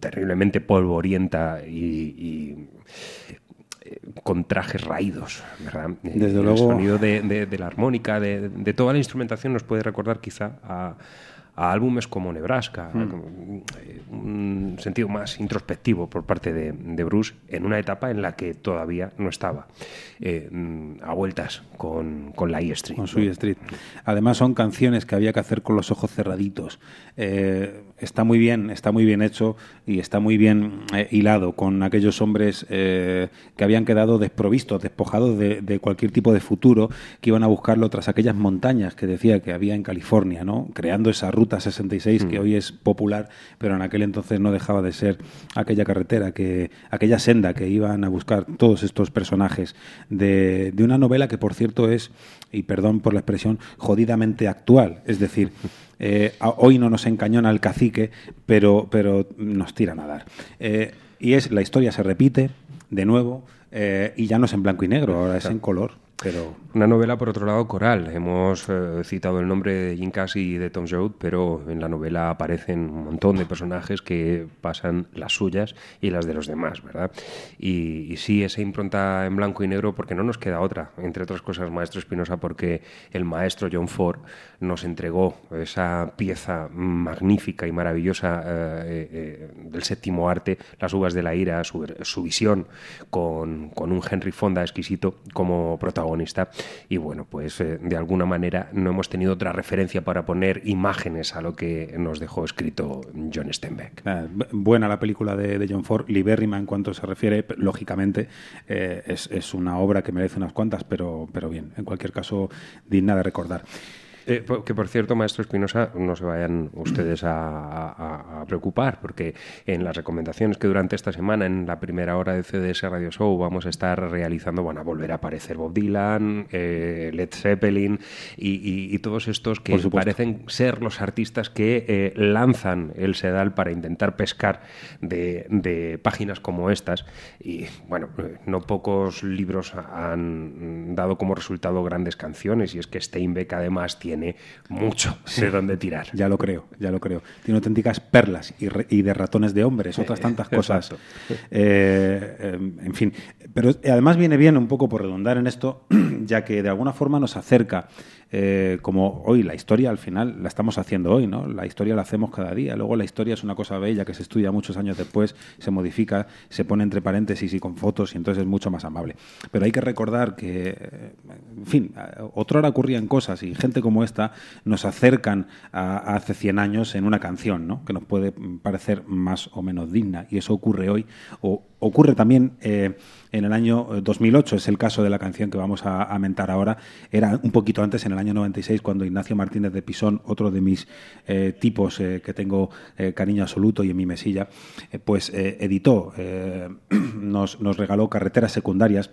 terriblemente polvorienta y, y, eh, con trajes raídos, ¿verdad? Desde el luego. sonido de, de- de la armónica, de, de toda la instrumentación nos puede recordar quizá a, a álbumes como Nebraska, Mm. como, eh, un sentido más introspectivo por parte de, de Bruce en una etapa en la que todavía no estaba eh, a vueltas con, con la E Street. Con su E Street. Además son canciones que había que hacer con los ojos cerraditos. Eh, está muy bien, está muy bien hecho y está muy bien eh, hilado con aquellos hombres eh, que habían quedado desprovistos, despojados de, de cualquier tipo de futuro, que iban a buscarlo tras aquellas montañas que decía que había en California, ¿no? Creando esa ruta 66 que Mm. hoy es popular, pero en aquel entonces no dejaba de ser aquella carretera, que aquella senda que iban a buscar todos estos personajes de, de una novela que, por cierto, es, y perdón por la expresión, jodidamente actual. Es decir, eh, hoy no nos encañona el cacique, pero, pero nos tiran a dar. Eh, y es, la historia se repite de nuevo, eh, y ya no es en blanco y negro, ahora es en color. Pero Una novela, por otro lado, coral. Hemos eh, citado el nombre de Jim Casey y de Tom Joad, pero en la novela aparecen un montón de personajes que pasan las suyas y las de los demás, ¿verdad? Y, sí, esa impronta en blanco y negro, porque no nos queda otra, entre otras cosas, maestro Espinosa, porque el maestro John Ford nos entregó esa pieza magnífica y maravillosa eh, eh, del séptimo arte, Las uvas de la ira, su, visión con un Henry Fonda exquisito como protagonista. Y bueno, pues eh, de alguna manera no hemos tenido otra referencia para poner imágenes a lo que nos dejó escrito John Steinbeck. Bu- buena la película de, John Ford, libérrima en cuanto se refiere, lógicamente eh, es, es una obra que merece unas cuantas, pero, pero bien, en cualquier caso, digna de recordar. Eh, que por cierto, maestro Espinosa, no se vayan ustedes a, a- a preocupar, porque en las recomendaciones que durante esta semana, en la primera hora de CDS Radio Show, vamos a estar realizando, van a volver a aparecer Bob Dylan, eh, Led Zeppelin y, y- y todos estos que parecen ser los artistas que eh, lanzan el sedal para intentar pescar de, de páginas como estas. Y bueno, no pocos libros han dado como resultado grandes canciones, y es que Steinbeck además tiene mucho de dónde tirar. Ya lo creo, ya lo creo. Tiene auténticas perlas y, re- y de ratones de hombres, otras tantas cosas. Eh, eh, en fin, pero además viene bien un poco por redundar en esto, ya que de alguna forma nos acerca, eh, como hoy la historia al final la estamos haciendo hoy, ¿no? La historia la hacemos cada día. Luego la historia es una cosa bella que se estudia muchos años después, se modifica, se pone entre paréntesis y con fotos y entonces es mucho más amable. Pero hay que recordar que, eh, en fin, otra hora ocurrían cosas y gente como esta nos acercan a, hace 100 años en una canción, ¿no? Que nos puede parecer más o menos digna y eso ocurre hoy o ocurre también eh, en el año eh, 2008, es el caso de la canción que vamos a, mentar ahora, era un poquito antes, en el año 96, cuando Ignacio Martínez de Pisón, otro de mis eh, tipos eh, que tengo eh, cariño absoluto y en mi mesilla, eh, pues eh, editó, eh, nos, nos regaló carreteras secundarias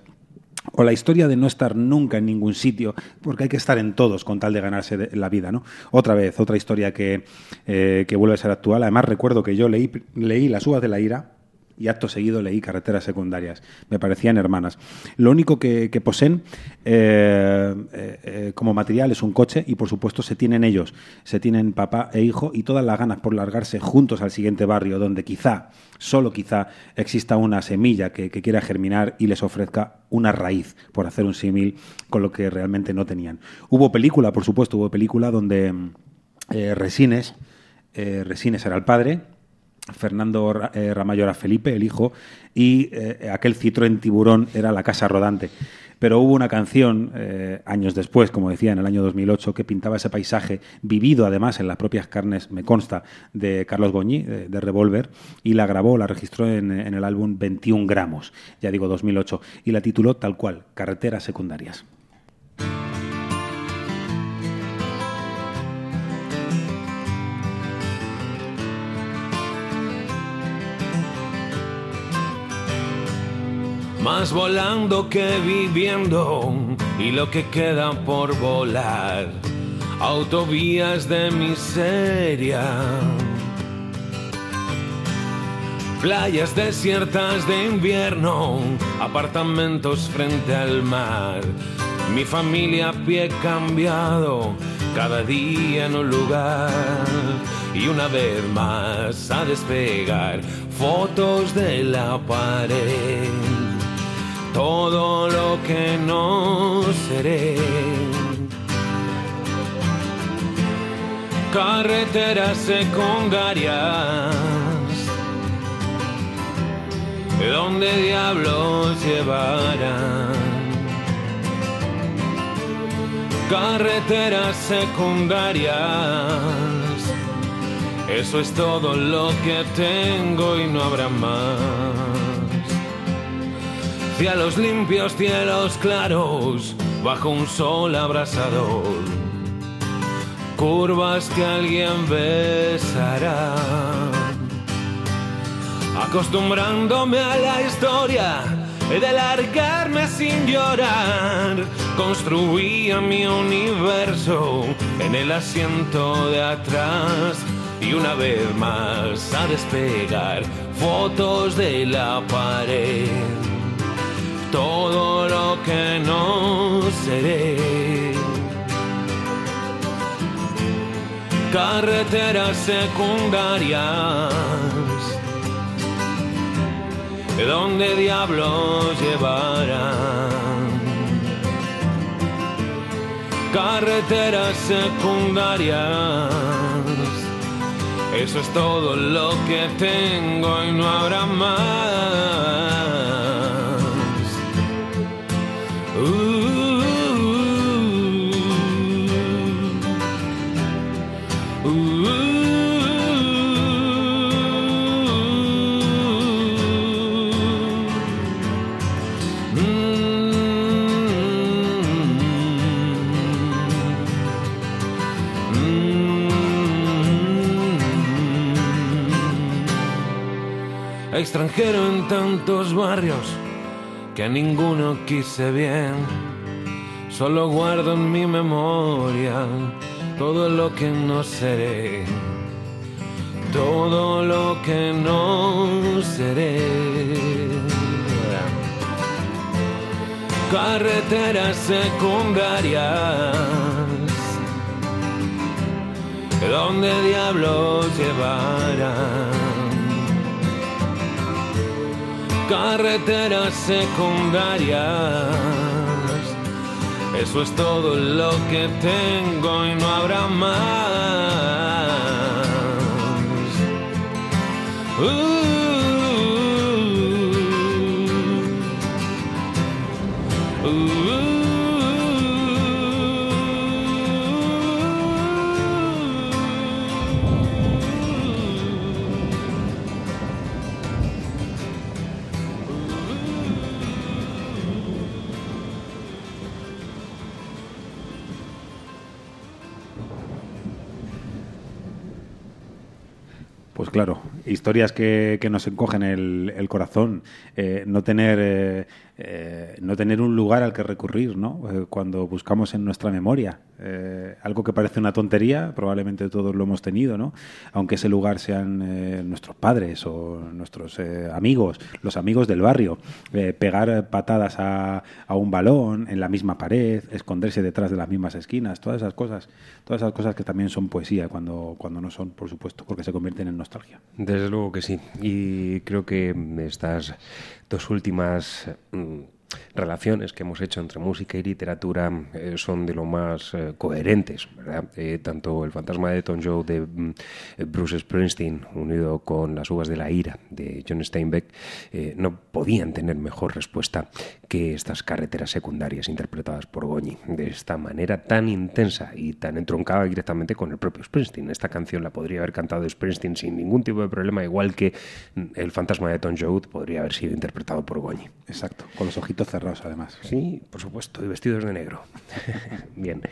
o la historia de no estar nunca en ningún sitio, porque hay que estar en todos con tal de ganarse la vida, ¿no? Otra vez, otra historia que, eh, que vuelve a ser actual. Además, recuerdo que yo leí, leí Las uvas de la ira y acto seguido leí Carreteras Secundarias. Me parecían hermanas. Lo único que, poseen eh, eh, eh, como material es un coche y, por supuesto, se tienen ellos. Se tienen papá e hijo y todas las ganas por largarse juntos al siguiente barrio, donde quizá, solo quizá, exista una semilla que, quiera germinar y les ofrezca una raíz, por hacer un símil con lo que realmente no tenían. Hubo película, por supuesto, hubo película donde Resines, Resines era el padre, Fernando eh, Ramallo era Felipe, el hijo, y eh, aquel Citroën Tiburón era la casa rodante. Pero hubo una canción, eh, años después, como decía, en el año 2008, que pintaba ese paisaje, vivido además en las propias carnes, me consta, de Carlos Goñi, de, de Revolver, y la grabó, la registró en, en el álbum 21 gramos, ya digo 2008, y la tituló tal cual, Carreteras Secundarias. Más volando que viviendo y lo que queda por volar, autovías de miseria. Playas desiertas de invierno, apartamentos frente al mar. Mi familia a pie cambiado, cada día en un lugar. Y una vez más a despegar fotos de la pared. Todo lo que no seré. Carreteras secundarias ¿Dónde diablos llevarán? Carreteras secundarias, eso es todo lo que tengo y no habrá más. Cielos limpios, cielos claros, bajo un sol abrasador. Curvas que alguien besará acostumbrándome a la historia de largarme sin llorar. Construía mi universo en el asiento de atrás y una vez más a despegar fotos de la pared. Todo lo que no seré. Carreteras secundarias ¿De dónde diablos llevarán? Carreteras secundarias, eso es todo lo que tengo y no habrá más. Extranjero en tantos barrios que a ninguno quise bien. Solo guardo en mi memoria todo lo que no seré, todo lo que no seré. Carreteras secundarias, ¿dónde diablos llevarán? Carreteras secundarias. Eso es todo lo que tengo y no habrá más. Uh. Pues claro, historias que, que nos encogen el, el corazón, eh, no tener eh, no tener un lugar al que recurrir, ¿no? Eh, cuando buscamos en nuestra memoria eh, algo que parece una tontería, probablemente todos lo hemos tenido, ¿no? Aunque ese lugar sean nuestros padres o nuestros amigos, los amigos del barrio, pegar patadas a, a un balón en la misma pared, esconderse detrás de las mismas esquinas, todas esas cosas, todas esas cosas que también son poesía cuando, cuando no son, por supuesto, porque se convierten en nostalgia. Desde luego que sí. Y creo que estas dos últimas mm, relaciones que hemos hecho entre música y literatura eh, son de lo más eh, coherentes, ¿verdad? Eh, tanto El fantasma de Tom Joe de mm, Bruce Springsteen unido con Las uvas de la ira de John Steinbeck no podían tener mejor respuesta que estas carreteras secundarias interpretadas por Goñi de esta manera tan intensa y tan entroncada directamente con el propio Springsteen. Esta canción la podría haber cantado Springsteen sin ningún tipo de problema, igual que El fantasma de Tom Joad podría haber sido interpretado por Goñi. Exacto, con los ojitos cerrados además. Sí, por supuesto, y vestidos de negro. Bien,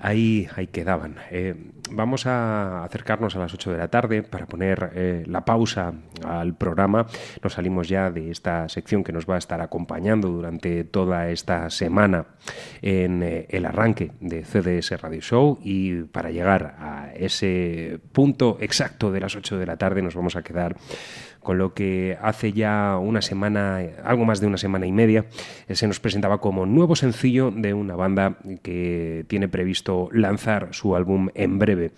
ahí, ahí quedaban. Eh, vamos a acercarnos a las 8 de la tarde para poner eh, la pausa al programa. Nos salimos ya de esta sección que nos va a estar acompañando durante toda esta semana en eh, el arranque de CDS Radio Show y para llegar a ese punto exacto de las 8 de la tarde nos vamos a quedar con lo que hace ya una semana, algo más de una semana y media, eh, se nos presentaba como nuevo sencillo de una banda que tiene previsto lanzar su álbum en breve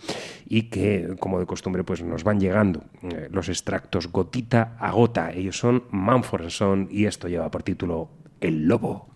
y que, como de costumbre, pues nos van llegando eh, los extractos gotita a gota. Ellos son Manford Son y esto lleva por título El Lobo.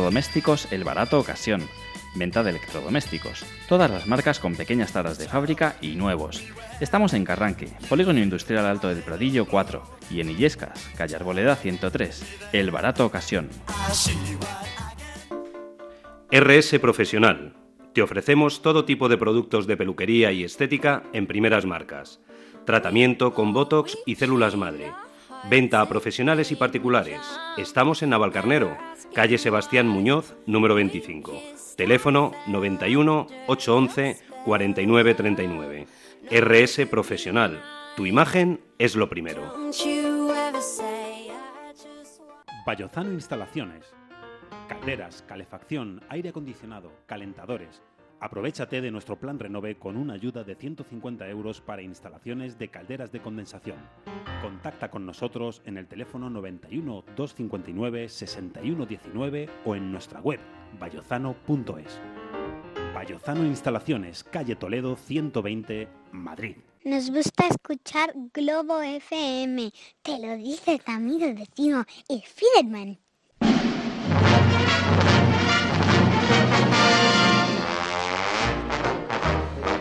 Electrodomésticos El Barato Ocasión. Venta de electrodomésticos. Todas las marcas con pequeñas taras de fábrica y nuevos. Estamos en Carranque, Polígono Industrial Alto del Pradillo 4 y en Illescas, calle Arboleda 103. El Barato Ocasión. RS Profesional. Te ofrecemos todo tipo de productos de peluquería y estética en primeras marcas. Tratamiento con Botox y células madre. Venta a profesionales y particulares. Estamos en Navalcarnero, calle Sebastián Muñoz, número 25. Teléfono 91 811 4939. RS Profesional. Tu imagen es lo primero. Vallozano Instalaciones. Calderas, calefacción, aire acondicionado, calentadores. Aprovechate de nuestro plan Renove con una ayuda de 150 euros para instalaciones de calderas de condensación. Contacta con nosotros en el teléfono 91 259 6119 o en nuestra web vallozano.es. Vallozano Instalaciones, calle Toledo 120, Madrid. Nos gusta escuchar Globo FM. Te lo dice tu amigo vecino, el Fiderman.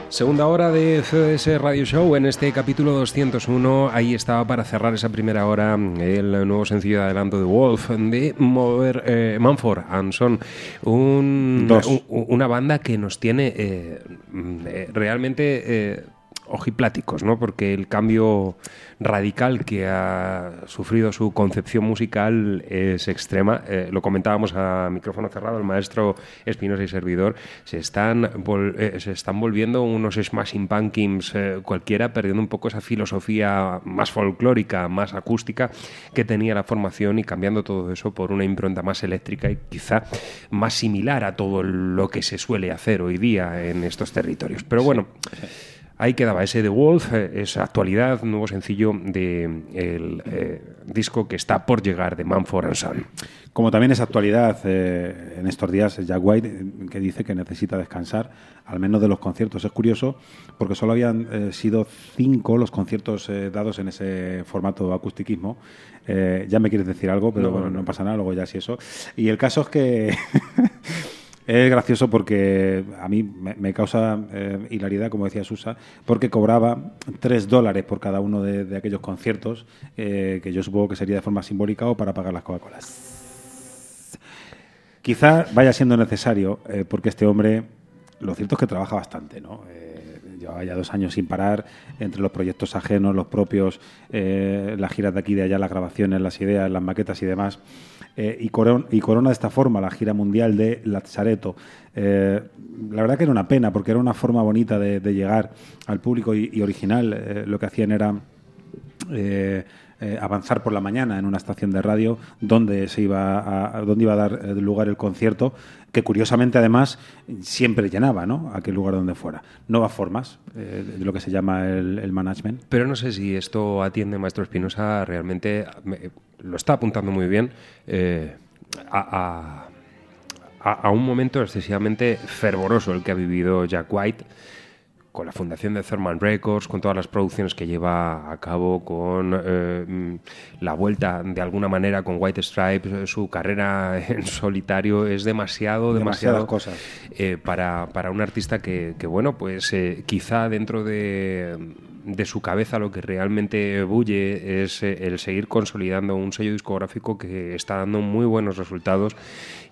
Segunda hora de CDS Radio Show en este capítulo 201. Ahí estaba para cerrar esa primera hora el nuevo sencillo de adelanto de Wolf de Mover, eh, Manford and Son. Un- una banda que nos tiene eh, mm, eh, realmente eh, ojipláticos, ¿no? Porque el cambio radical que ha sufrido su concepción musical es extrema. Eh, lo comentábamos a micrófono cerrado, el maestro Espinosa y servidor. Se están, vol- eh, se están volviendo unos Smashing Pumpkins eh, cualquiera, perdiendo un poco esa filosofía más folclórica, más acústica que tenía la formación y cambiando todo eso por una impronta más eléctrica y quizá más similar a todo lo que se suele hacer hoy día en estos territorios. Pero bueno. Ahí quedaba ese The Wolf, eh, esa actualidad, nuevo sencillo del disco que está por llegar de Manford and Son. Como también es actualidad eh, en estos días Jack White, eh, que dice que necesita descansar, al menos de los conciertos. Es curioso porque solo habían eh, sido cinco los conciertos eh, dados en ese formato acustiquismo. Eh, ya me quieres decir algo, pero No, bueno, no, no, no. pasa nada, luego ya sí eso. Y el caso es que es gracioso porque a mí me, causa eh, hilaridad, como decía Susa, porque cobraba tres dólares por cada uno de, aquellos conciertos, eh, que yo supongo que sería de forma simbólica o para pagar las Coca-Colas. Quizá vaya siendo necesario, eh, porque este hombre, lo cierto es que trabaja bastante, ¿no? Llevaba ya dos años sin parar, entre los proyectos ajenos, los propios, eh, las giras de aquí y de allá, las grabaciones, las ideas, las maquetas y demás. Eh, y, coron- y corona de esta forma la gira mundial de Lazareto. Eh, la verdad que era una pena, porque era una forma bonita de, llegar al público y, y original. Eh, lo que hacían era eh, eh, avanzar por la mañana en una estación de radio donde se iba a, donde iba a dar eh, lugar el concierto que curiosamente además siempre llenaba ¿no? aquel lugar donde fuera. Nuevas formas eh, de lo que se llama el, management. Pero no sé si esto atiende, maestro Espinosa, realmente me- lo está apuntando muy bien a- a un momento excesivamente fervoroso el que ha vivido Jack White con la fundación de Thurman Records, con todas las producciones que lleva a cabo, con eh, mm, la vuelta de alguna manera con White Stripes, eh, su carrera en solitario es demasiado, demasiado cosas. eh, para, para un artista que, que, bueno, pues eh, quizá dentro de, de su cabeza lo que realmente bulle es eh, el seguir consolidando un sello discográfico que está dando muy buenos resultados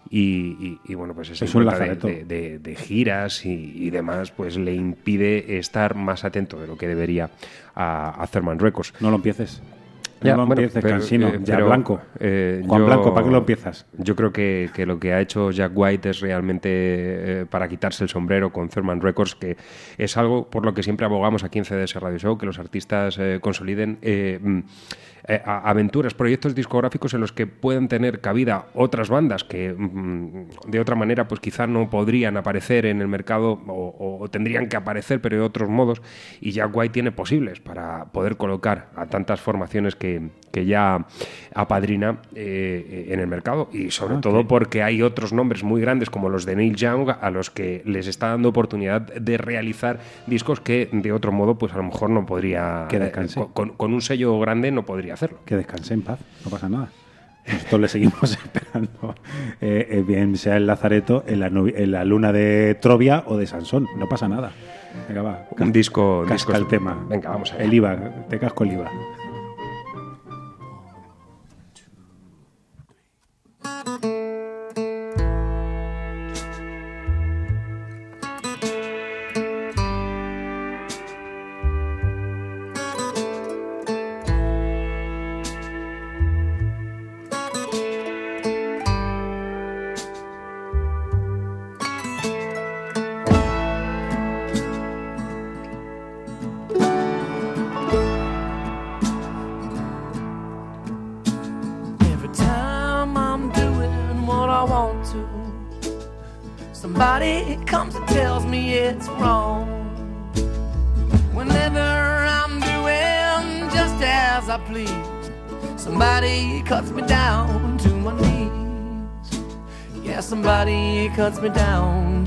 y, y- y, bueno, pues esa Es de, de- de- de giras y, y demás, pues le impide estar más atento de lo que debería a, a Thurman Records. no lo empieces Ya, no lo bueno, empieces pero, cansino eh, ya pero, blanco eh, Juan yo- Blanco ¿para qué lo empiezas? Yo creo que, que lo que ha hecho Jack White es realmente eh, para quitarse el sombrero con Thurman Records, que es algo por lo que siempre abogamos aquí en CDS Radio Show, que los artistas eh, consoliden eh, mm, aventuras, proyectos discográficos en los que puedan tener cabida otras bandas que mm, de otra manera pues quizá no podrían aparecer en el mercado o, o tendrían que aparecer pero de otros modos. Y Jack White tiene posibles para poder colocar a tantas formaciones que, que ya apadrina eh, en el mercado. Y sobre Ah, todo porque hay otros nombres muy grandes como los de Neil Young a los que les está dando oportunidad de realizar discos que de otro modo pues a lo mejor no podría eh, con un sello grande no podría hacerlo. que descanse en paz, no pasa nada. Nosotros le seguimos esperando, eh, eh, bien sea el Lazareto, en la, en la luna de Trovia o de Sansón, no pasa nada. Venga, va. Un disco, Casca disco el tema. Venga, vamos El IVA, te casco el IVA.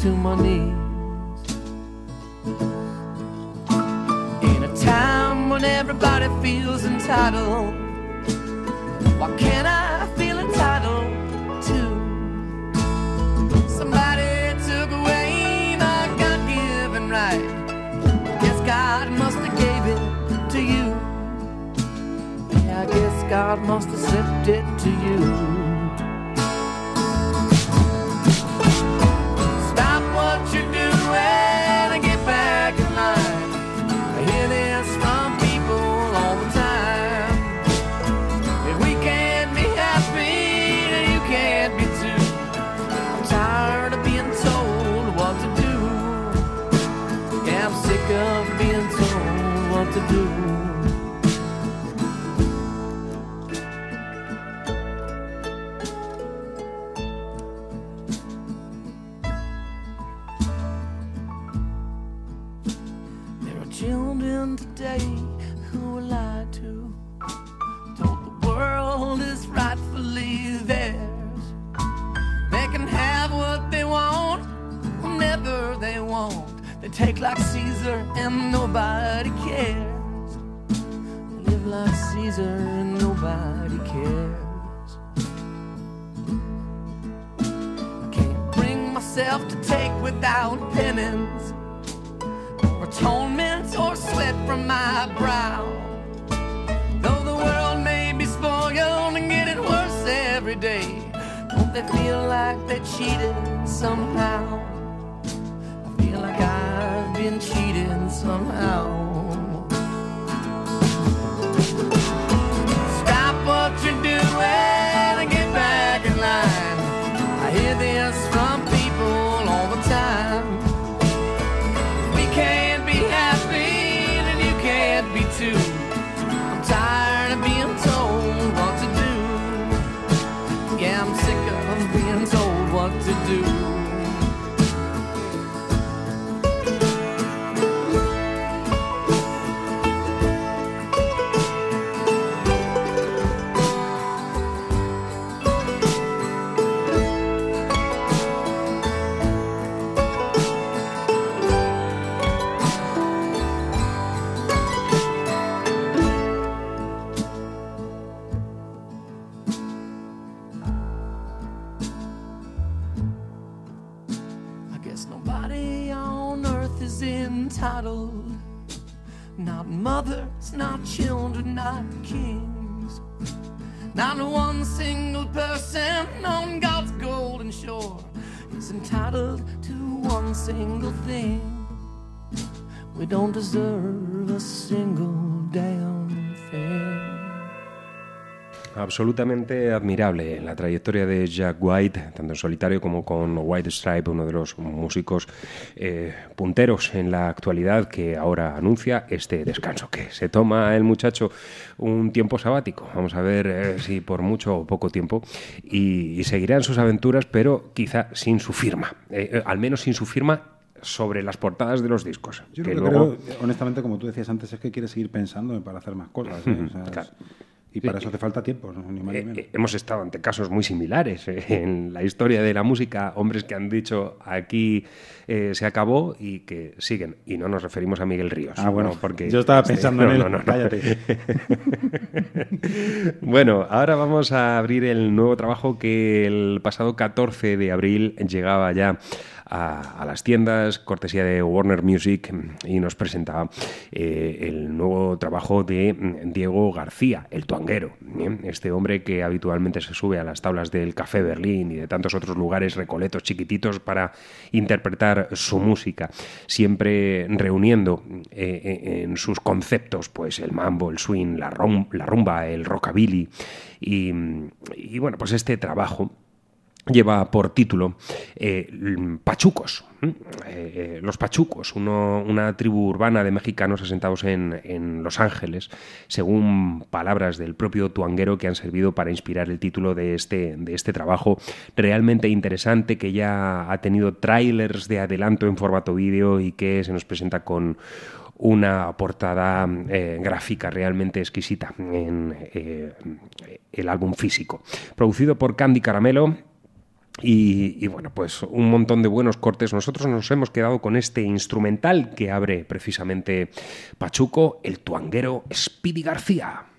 To my knees. Absolutamente admirable la trayectoria de Jack White, tanto en solitario como con White Stripe, uno de los músicos eh, punteros en la actualidad que ahora anuncia este descanso, que se toma el muchacho un tiempo sabático. Vamos a ver eh, si por mucho o poco tiempo y, y seguirá en sus aventuras, pero quizá sin su firma, eh, al menos sin su firma sobre las portadas de los discos. Yo que lo que luego- creo, honestamente, como tú decías antes, es que quiere seguir pensando para hacer más cosas. ¿eh? O sea, es- Claro. Y para eso hace falta tiempo, ¿no? ni más ni Eh, menos. eh, hemos estado ante casos muy similares eh, en la historia de la música, hombres que han dicho aquí eh, se acabó y que siguen. Y no nos referimos a Miguel Ríos. Ah, bueno, ¿no? porque yo estaba este, pensando en él, no, no, no. cállate. bueno, ahora vamos a abrir el nuevo trabajo que el pasado 14 de abril llegaba ya a, las tiendas, cortesía de Warner Music, y nos presentaba eh, el nuevo trabajo de mm, Diego García, el tuanguero. ¿eh? Este hombre que habitualmente se sube a las tablas del Café Berlín y de tantos otros lugares recoletos chiquititos para interpretar su música, siempre reuniendo eh, en sus conceptos pues el mambo, el swing, la, rumba, el rockabilly y, y bueno, pues este trabajo lleva por título eh, Pachucos. Eh, eh, los Pachucos, una tribu urbana de mexicanos asentados en, en Los Ángeles, según palabras del propio tuanguero que han servido para inspirar el título de este, de este trabajo realmente interesante que ya ha tenido trailers de adelanto en formato vídeo y que se nos presenta con una portada gráfica realmente exquisita en el álbum físico. Producido por Candy Caramelo, y, bueno, pues un montón de buenos cortes. Nosotros nos hemos quedado con este instrumental que abre precisamente Pachuco, el tuanguero Speedy García.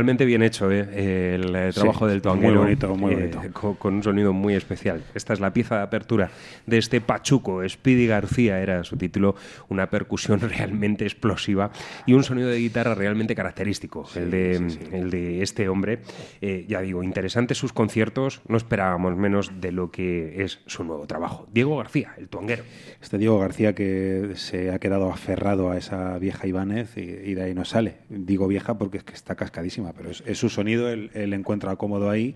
Realmente bien hecho ¿eh? Eh, trabajo Sí, del tuanguero. muy bonito, muy eh, bonito. con, con un sonido muy especial. Esta es la pieza de apertura de este Pachuco. Speedy García era su título. Una percusión realmente explosiva y un sonido de guitarra realmente característico. el, de, el de este hombre. Eh, ya digo, interesantes sus conciertos. No esperábamos menos de lo que es su nuevo trabajo. Diego García, el tuanguero. Este Diego García que se ha quedado aferrado a esa vieja Ibáñez y, y de ahí no sale. Digo vieja porque es que está cascadísima, pero es, es su sonido, él, él encuentra cómodo ahí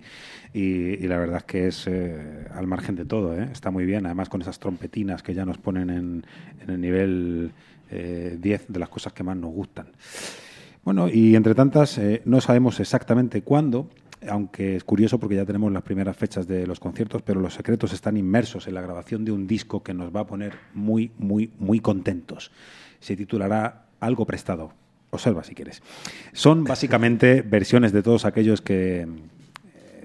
y, la verdad es que es eh, al margen de todo, ¿eh? está muy bien, además con esas trompetinas que ya nos ponen en, el nivel eh, 10 de las cosas que más nos gustan. Bueno, y entre tantas, eh, no sabemos exactamente cuándo, aunque es curioso porque ya tenemos las primeras fechas de los conciertos, pero los secretos están inmersos en la grabación de un disco que nos va a poner muy, muy, muy contentos. Se titulará Algo Prestado. Observa si quieres. Son básicamente versiones de todos aquellos que eh,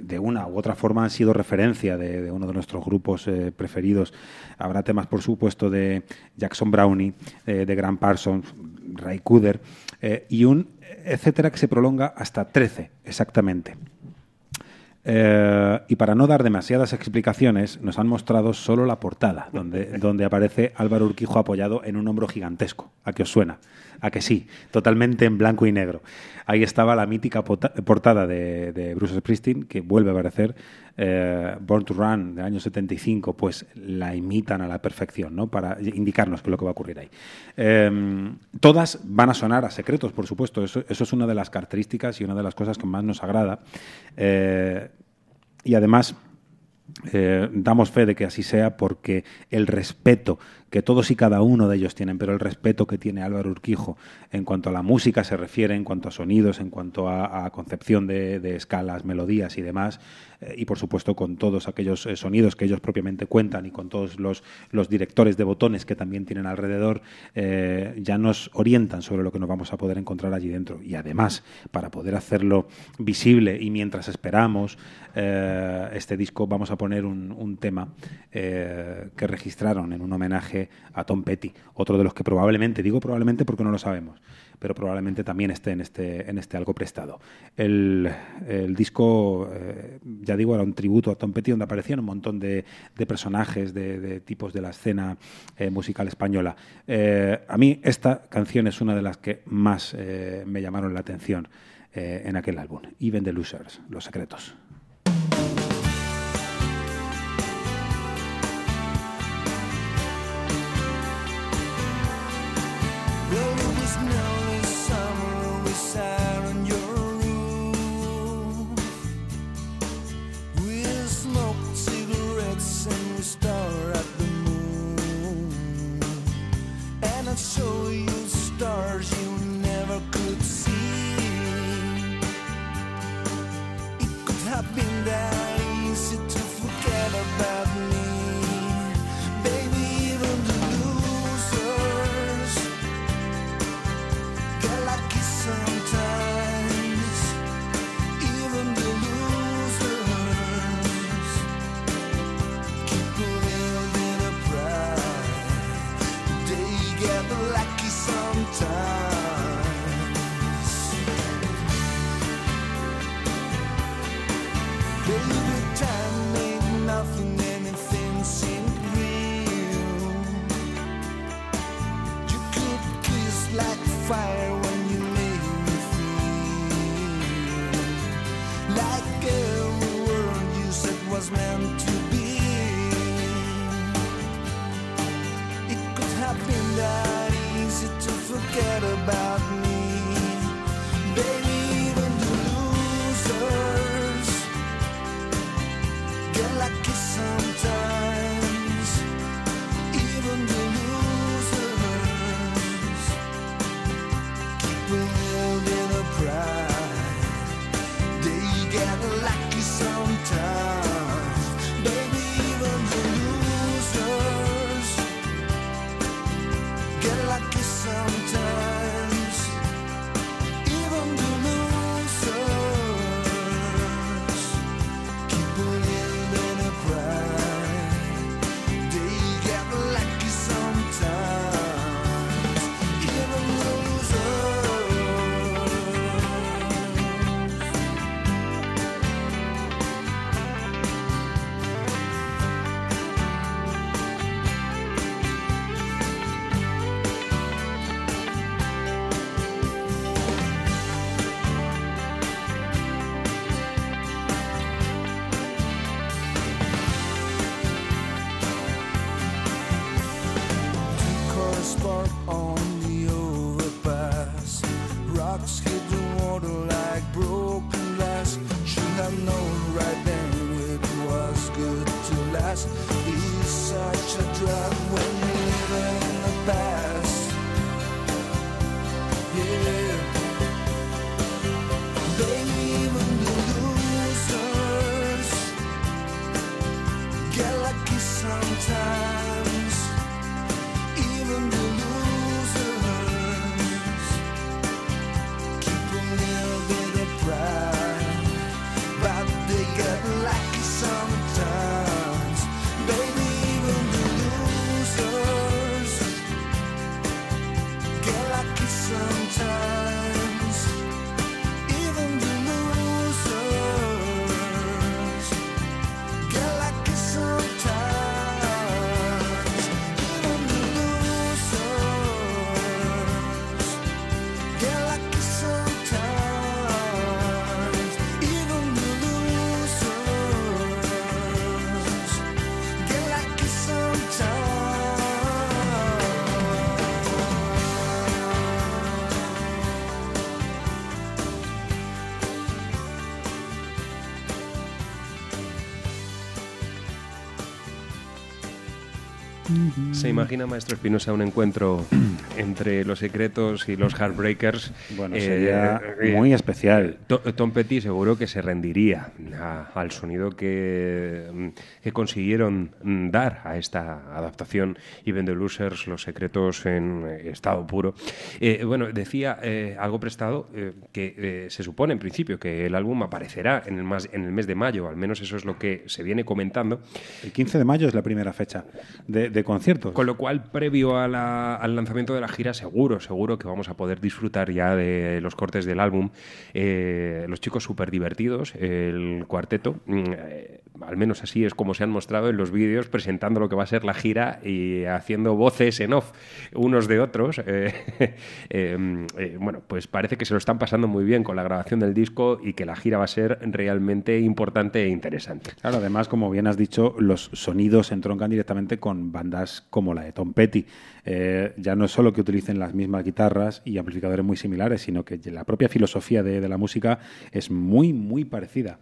de una u otra forma han sido referencia de, de uno de nuestros grupos eh, preferidos. Habrá temas, por supuesto, de Jackson Brownie, eh, de Grant Parsons, Ray Cooder, eh, y un etcétera que se prolonga hasta 13, exactamente. Eh, y para no dar demasiadas explicaciones, nos han mostrado solo la portada, donde, donde aparece Álvaro Urquijo apoyado en un hombro gigantesco. ¿A qué os suena? A que sí, totalmente en blanco y negro. Ahí estaba la mítica portada de, de Bruce Springsteen, que vuelve a aparecer, eh, Born to Run, del año 75, pues la imitan a la perfección, ¿no? Para indicarnos qué es lo que va a ocurrir ahí. Eh, todas van a sonar a secretos, por supuesto. Eso, eso es una de las características y una de las cosas que más nos agrada. Eh, y además eh, damos fe de que así sea porque el respeto que todos y cada uno de ellos tienen, pero el respeto que tiene Álvaro Urquijo en cuanto a la música se refiere, en cuanto a sonidos, en cuanto a, concepción de, escalas, melodías y demás, eh, y por supuesto con todos aquellos eh, sonidos que ellos propiamente cuentan y con todos los, los directores de botones que también tienen alrededor, eh, ya nos orientan sobre lo que nos vamos a poder encontrar allí dentro. Y además, para poder hacerlo visible y mientras esperamos este disco, vamos a poner un, un tema que registraron en un homenaje a Tom Petty, otro de los que probablemente, digo probablemente porque no lo sabemos, pero probablemente también esté en este, en este algo prestado. El, el disco, eh, ya digo, era un tributo a Tom Petty donde aparecían un montón de, de personajes, de, tipos de la escena eh, musical española. Eh, a mí esta canción es una de las que más me llamaron la atención en aquel álbum, Even the Losers, Los Secretos. Imagina, maestro Espinosa, un encuentro entre los secretos y los Heartbreakers? Bueno, sería muy especial. To- Tom Petty seguro que se rendiría a- al sonido que, mm, que consiguieron mm, dar a esta adaptación Even the Losers, los secretos en eh, estado puro. Eh, bueno, decía eh, algo prestado eh, que eh, se supone en principio que el álbum aparecerá en el, mas- en el mes de mayo, al menos eso es lo que se viene comentando. El 15 de mayo es la primera fecha de, de conciertos. Con lo cual, previo al lanzamiento de la gira, seguro, seguro que vamos a poder disfrutar ya de los cortes del álbum. Eh, los chicos súper divertidos, el cuarteto, mm, eh, al menos así es como se han mostrado en los vídeos, presentando lo que va a ser la gira y haciendo voces en off unos de otros. Eh, eh, bueno, pues parece que se lo están pasando muy bien con la grabación del disco y que la gira va a ser realmente importante e interesante. Claro, además, como bien has dicho, los sonidos entroncan directamente con bandas como la de Tom Petty. Eh, ya no es solo que utilicen las mismas guitarras y amplificadores muy similares, sino que la propia filosofía de la música es muy, muy parecida.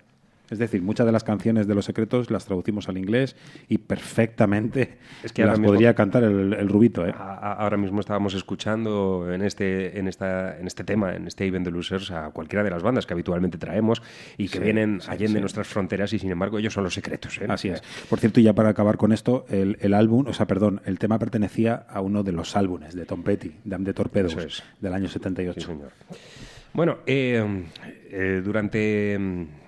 Es decir, muchas de las canciones de Los Secretos las traducimos al inglés y perfectamente Es que las mismo- podría cantar el, el Rubito. ¿eh? A- a- Ahora mismo estábamos escuchando en este, en, esta, en este tema, en este Even the Losers, a cualquiera de las bandas que habitualmente traemos y que Sí, vienen sí, allende sí. nuestras fronteras y sin embargo ellos son los secretos. ¿eh? Así es. Por cierto, y ya para acabar con esto, el, el álbum, o sea, perdón, el tema pertenecía a uno de los álbumes de Tom Petty, Dam de Torpedos, es. del año 78. Sí, señor. Bueno, eh, eh, durante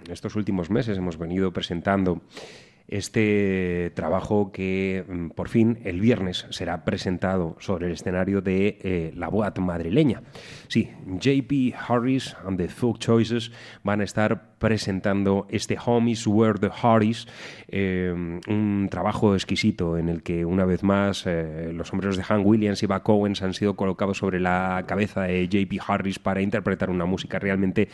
mm, estos últimos meses hemos venido presentando este trabajo que mm, por fin el viernes será presentado sobre el escenario de eh, la Boat madrileña. Sí, JP Harris and the Folk Choices van a estar presentando este Home is Where the Heart is, eh, un trabajo exquisito en el que una vez más eh, los sombreros de Han Williams y Buck Owens han sido colocados sobre la cabeza de JP Harris para interpretar una música realmente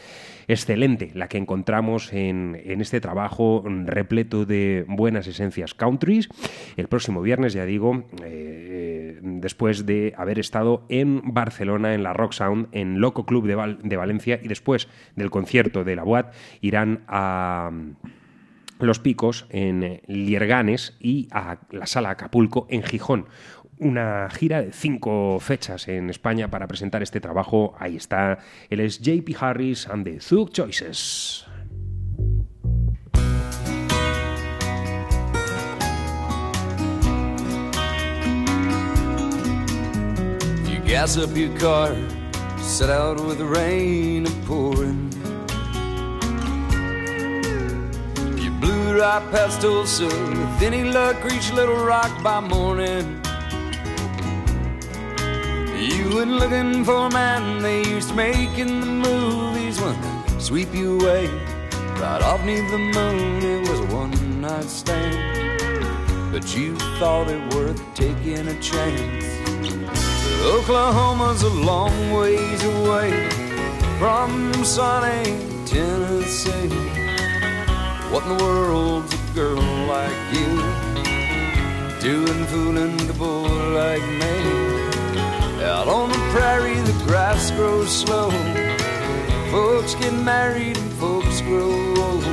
excelente, la que encontramos en, en este trabajo repleto de buenas esencias countries. El próximo viernes, ya digo, eh, después de haber estado en Barcelona, en la Rock Sound, en Loco Club de, de Valencia y después del concierto de la Boat, irán a Los Picos en eh, Lierganes y a la Sala Acapulco en Gijón. Una gira de cinco fechas en España para presentar este trabajo. Ahí está. Él es JP Harris and the Thug Choices. Right past Tulsa with any luck, reach Little Rock by morning. You went looking for a man they used to make in the movies, one that sweep you away right off neath the moon. It was a one night stand, but you thought it worth taking a chance. Oklahoma's a long ways away from sunny Tennessee. What in the world's a girl like you doing fooling the boy like me? Out on the prairie, the grass grows slow. Folks get married and folks grow old.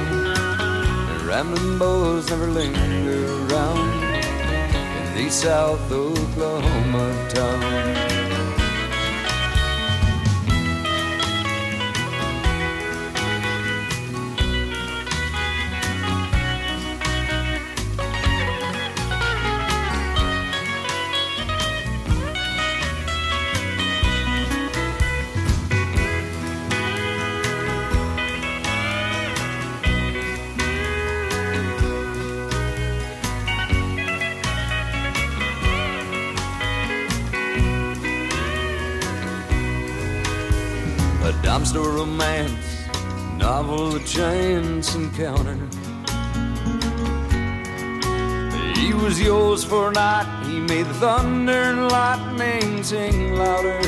Rambling boys never linger around. In the South Oklahoma town. Romance, novel of chance encounter. He was yours for a night, he made the thunder and lightning sing louder.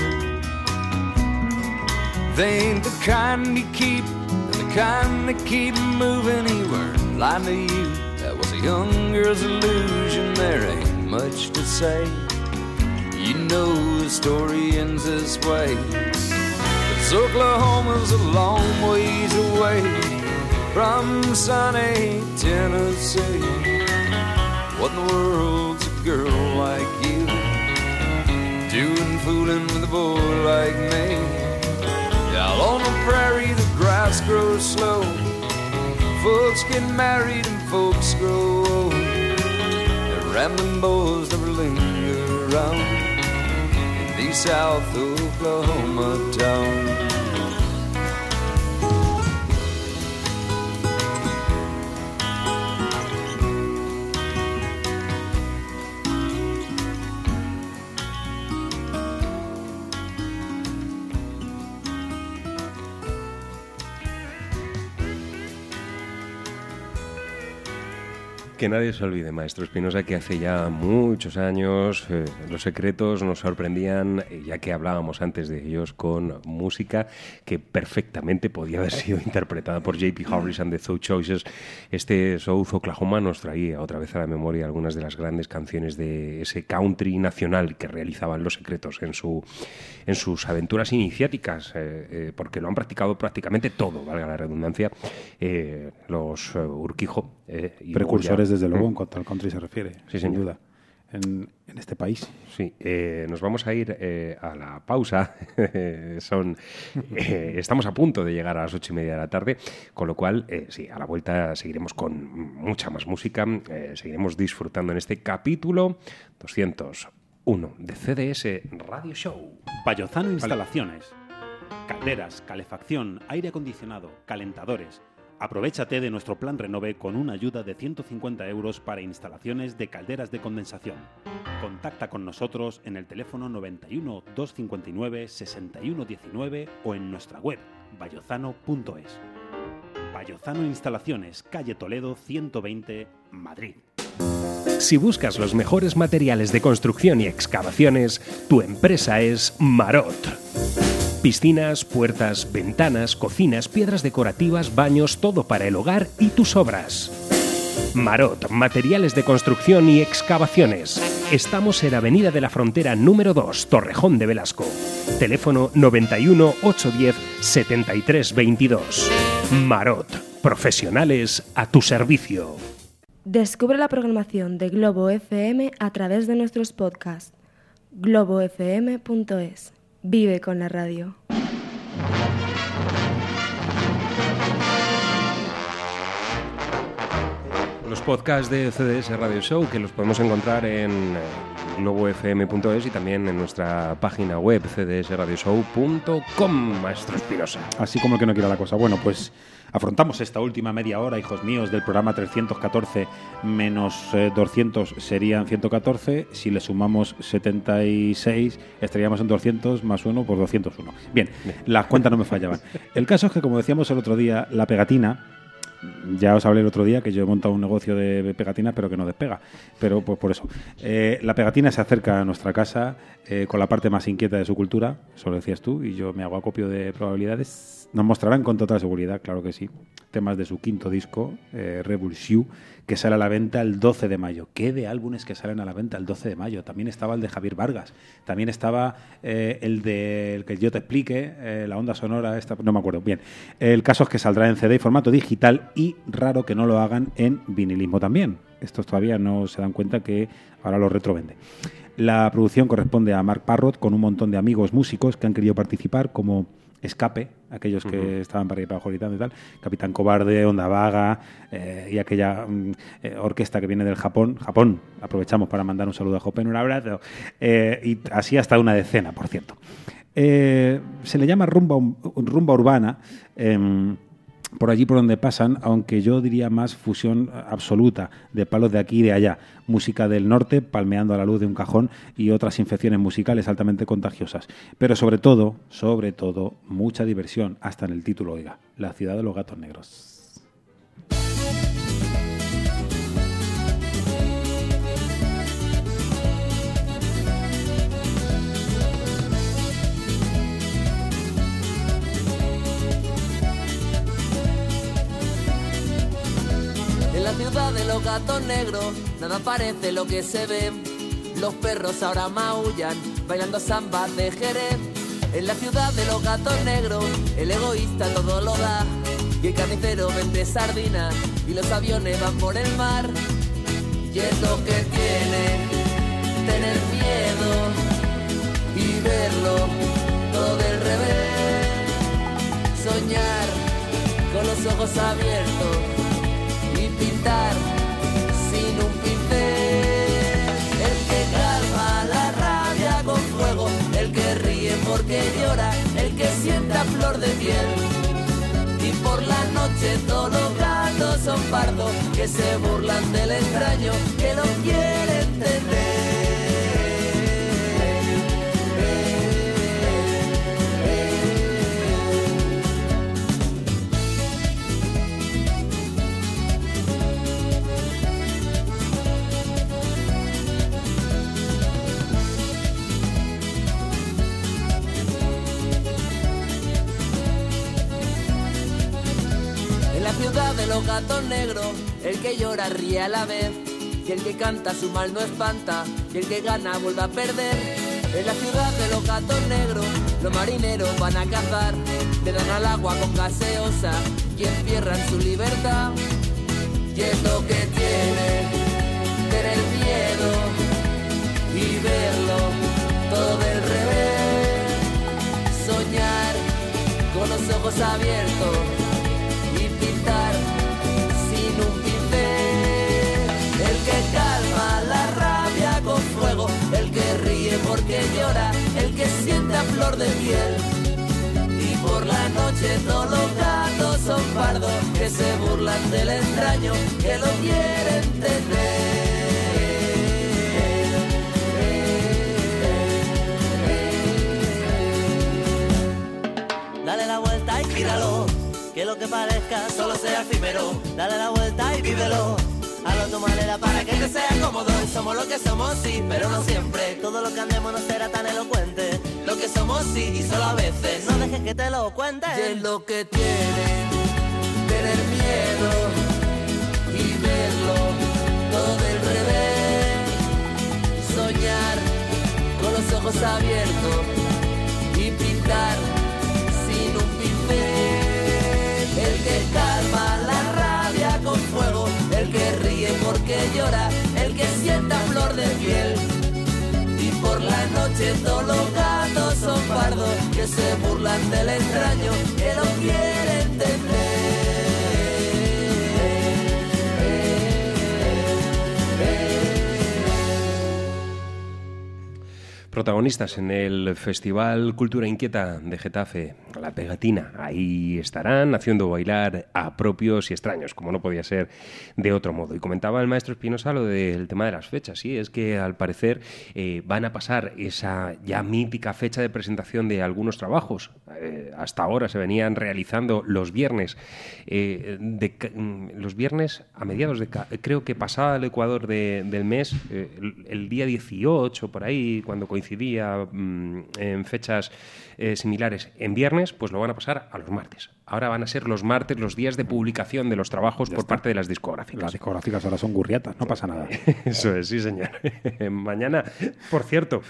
They ain't the kind you keep, the kind that keep moving. He weren't lying to you, that was a young girl's illusion. There ain't much to say. You know the story ends this way. Oklahoma's a long ways away from sunny Tennessee. What in the world's a girl like you doing fooling with a boy like me? Out on the prairie, the grass grows slow. Folks get married and folks grow old. The rambling boys never linger around South Oklahoma town. Que nadie se olvide, maestro Espinosa, que hace ya muchos años eh, los secretos nos sorprendían, eh, ya que hablábamos antes de ellos con música que perfectamente podía haber sido interpretada por J.P. Harris and the Soul Choices. Este South Oklahoma nos traía otra vez a la memoria algunas de las grandes canciones de ese country nacional que realizaban los secretos en, su, en sus aventuras iniciáticas, eh, porque lo han practicado prácticamente todo, valga la redundancia, los Urquijo. y Precursores, desde luego, Mm. en cuanto al country se refiere, Sí, sin señor. duda, en, en este país. Sí, eh, nos vamos a ir eh, a la pausa. Son, eh, estamos a punto de llegar a las ocho y media de la tarde, con lo cual, eh, sí, a la vuelta seguiremos con mucha más música, eh, seguiremos disfrutando en este capítulo 201 de CDS Radio Show. Payozano Instalaciones. Calderas, calefacción, aire acondicionado, calentadores. Aprovechate de nuestro plan Renove con una ayuda de 150 euros para instalaciones de calderas de condensación. Contacta con nosotros en el teléfono 91 259 6119 o en nuestra web bayozano.es. Bayozano Instalaciones, calle Toledo 120, Madrid. Si buscas los mejores materiales de construcción y excavaciones, tu empresa es Marot. Piscinas, puertas, ventanas, cocinas, piedras decorativas, baños, todo para el hogar y tus obras. Marot, materiales de construcción y excavaciones. Estamos en Avenida de la Frontera número 2, Torrejón de Velasco. Teléfono 91 810 73 22. Marot, profesionales a tu servicio. Descubre la programación de Globo FM a través de nuestros podcasts. globofm.es. Vive con la radio. Los podcasts de CDS Radio Show que los podemos encontrar en eh, globofm.es y también en nuestra página web cdsradioshow.com, Maestro Espinosa. Así como el que no quiera la cosa. Bueno, pues afrontamos esta última media hora, hijos míos, del programa 314 menos eh, 200 serían 114. Si le sumamos 76, estaríamos en 200 más 1 por 201. Bien, las cuentas no me fallaban. El caso es que, como decíamos el otro día, la pegatina. Ya os hablé el otro día que yo he montado un negocio de pegatinas, pero que no despega. Pero pues por eso. Eh, la pegatina se acerca a nuestra casa eh, con la parte más inquieta de su cultura, eso lo decías tú, y yo me hago acopio de probabilidades. Nos mostrarán con total seguridad, claro que sí, temas de su quinto disco, eh, que sale a la venta el 12 de mayo. ¿Qué de álbumes que salen a la venta el 12 de mayo? También estaba el de Javier Vargas, también estaba eh, el de el que yo te explique, eh, la onda sonora, esta, no me acuerdo. Bien, el caso es que saldrá en CD y formato digital y raro que no lo hagan en vinilismo también. Estos todavía no se dan cuenta que ahora lo retrovende. La producción corresponde a Mark Parrot con un montón de amigos músicos que han querido participar como Escape, aquellos que estaban para ir para y tal, Capitán Cobarde, Onda Vaga eh, y aquella mm, eh, orquesta que viene del Japón. Japón, aprovechamos para mandar un saludo a Jopen, un abrazo. Eh, y así hasta una decena, por cierto. Se le llama rumba, rumba urbana. Por allí por donde pasan, aunque yo diría más fusión absoluta de palos de aquí y de allá. Música del norte palmeando a la luz de un cajón y otras infecciones musicales altamente contagiosas. Pero sobre todo, sobre todo, mucha diversión, hasta en el título, oiga, La ciudad de los gatos negros. Ciudad de los gatos negros, nada parece lo que se ve. Los perros ahora maullan, bailando samba de Jerez. En la ciudad de los gatos negros, el egoísta todo lo da. Y el carnicero vende sardinas, y los aviones van por el mar. Y es lo que tiene tener miedo y verlo todo del revés. Soñar con los ojos abiertos pintar sin un pincel. El que calma la rabia con fuego, el que ríe porque llora, el que sienta flor de piel. Y por la noche todos los gatos son pardos que se burlan del extraño que no quiere entender. Ciudad de los gatos negros, el que llora ríe a la vez. Y el que canta su mal no espanta, y el que gana vuelve a perder. En la ciudad de los gatos negros, los marineros van a cazar, le dan al agua con gaseosa y encierran su libertad. Y es lo que tiene tener miedo y verlo todo del revés. Soñar con los ojos abiertos que ríe porque llora, el que siente a flor de piel. Y por la noche todos los gatos son pardos que se burlan del extraño que lo quiere entender. Dale la vuelta y gíralo, que lo que parezca solo sea efímero. Dale la vuelta y vívelo. Hazlo a tu manera para que te sea cómodo. Somos lo que somos, sí, pero no siempre. Todo lo que andemos no será tan elocuente. Lo que somos, sí, y solo a veces. No dejes que te lo cuente. Es lo que tiene tener miedo y verlo todo del revés. Soñar con los ojos abiertos y pintar sin un pincel. El que calma porque llora, el que sienta flor de piel. Y por la noche todos los gatos son pardos que se burlan del extraño que no quiere Protagonistas en el Festival Cultura Inquieta de Getafe, La Pegatina. Ahí estarán haciendo bailar a propios y extraños, como no podía ser de otro modo. Y comentaba el maestro Espinosa lo del tema de las fechas. Sí, es que al parecer eh, van a pasar esa ya mítica fecha de presentación de algunos trabajos. Eh, hasta ahora se venían realizando los viernes. eh, de mm, los viernes a mediados de... Creo que pasaba el Ecuador de- del mes, el, día 18, por ahí, cuando Mm, en fechas eh, similares en viernes, pues lo van a pasar a los martes. Ahora van a ser los martes los días de publicación de los trabajos por parte de las discográficas. Las discográficas ahora son gurriatas, no pasa nada. Eso es, sí, señor. Mañana, por cierto,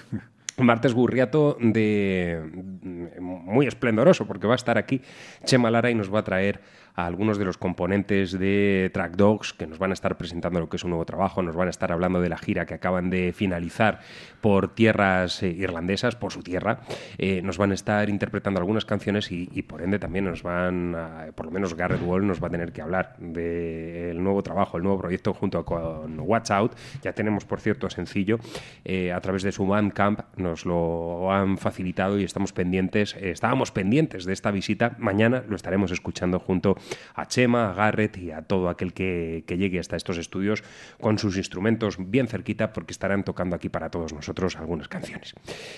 Martes Gurriato de mm, muy esplendoroso porque va a estar aquí Chema Lara y nos va a traer a algunos de los componentes de Track Dogs que nos van a estar presentando lo que es un nuevo trabajo, nos van a estar hablando de la gira que acaban de finalizar por tierras eh, irlandesas, por su tierra, eh, nos van a estar interpretando algunas canciones y, por ende también nos van, por lo menos Garrett Wall nos va a tener que hablar del nuevo trabajo, el nuevo proyecto junto con Watch Out. Ya tenemos, por cierto, sencillo, eh, a través de su Bandcamp nos lo han facilitado y estamos pendientes, estábamos pendientes de esta visita. Mañana lo estaremos escuchando junto a Chema, a Garrett y a todo aquel que, que llegue hasta estos estudios con sus instrumentos bien cerquita porque estarán tocando aquí para todos nosotros algunas canciones.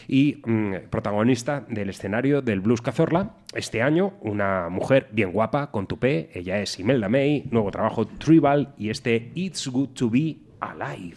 Y mm, protagonista del escenario del Blues Cazorla, este año, una mujer bien guapa, con tupé, ella es Imelda May, nuevo trabajo Tribal y este It's Good to Be Alive.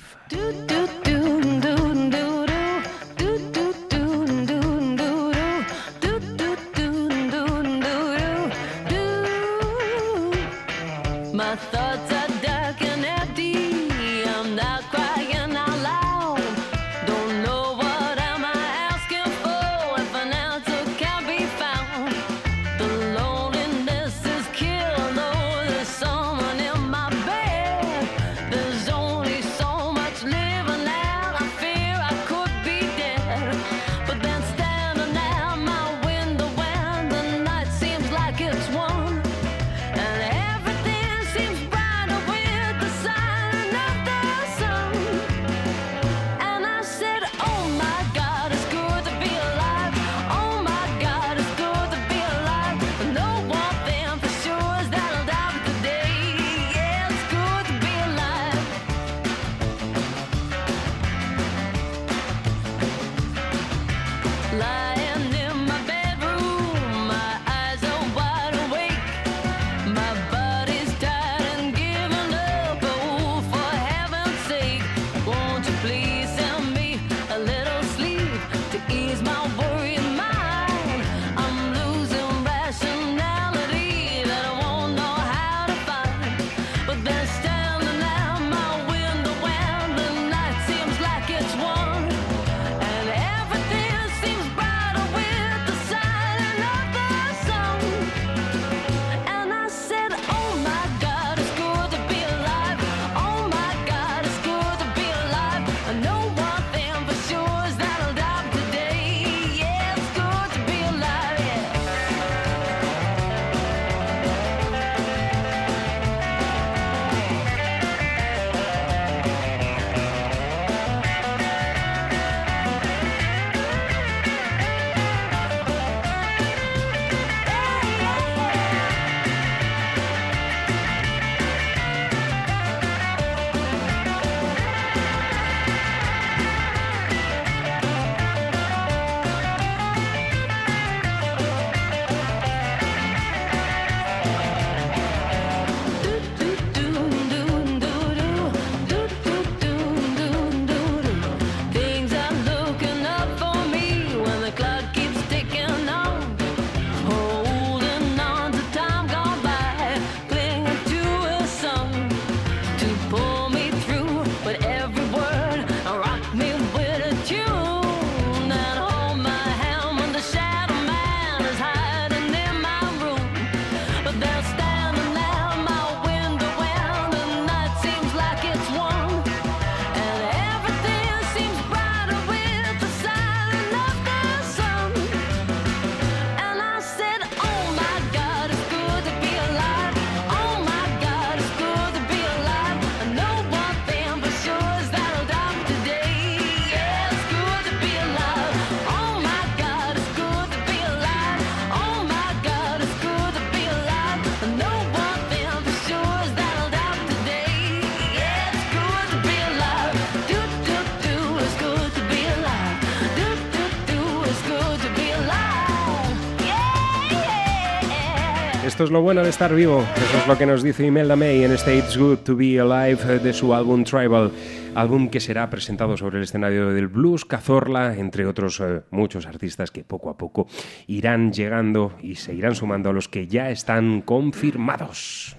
Esto es lo bueno de estar vivo. Eso es lo que nos dice Imelda May en este It's Good to Be Alive de su álbum Tribal álbum que será presentado sobre el escenario del blues, Cazorla, entre otros eh, muchos artistas que poco a poco irán llegando y se irán sumando a los que ya están confirmados.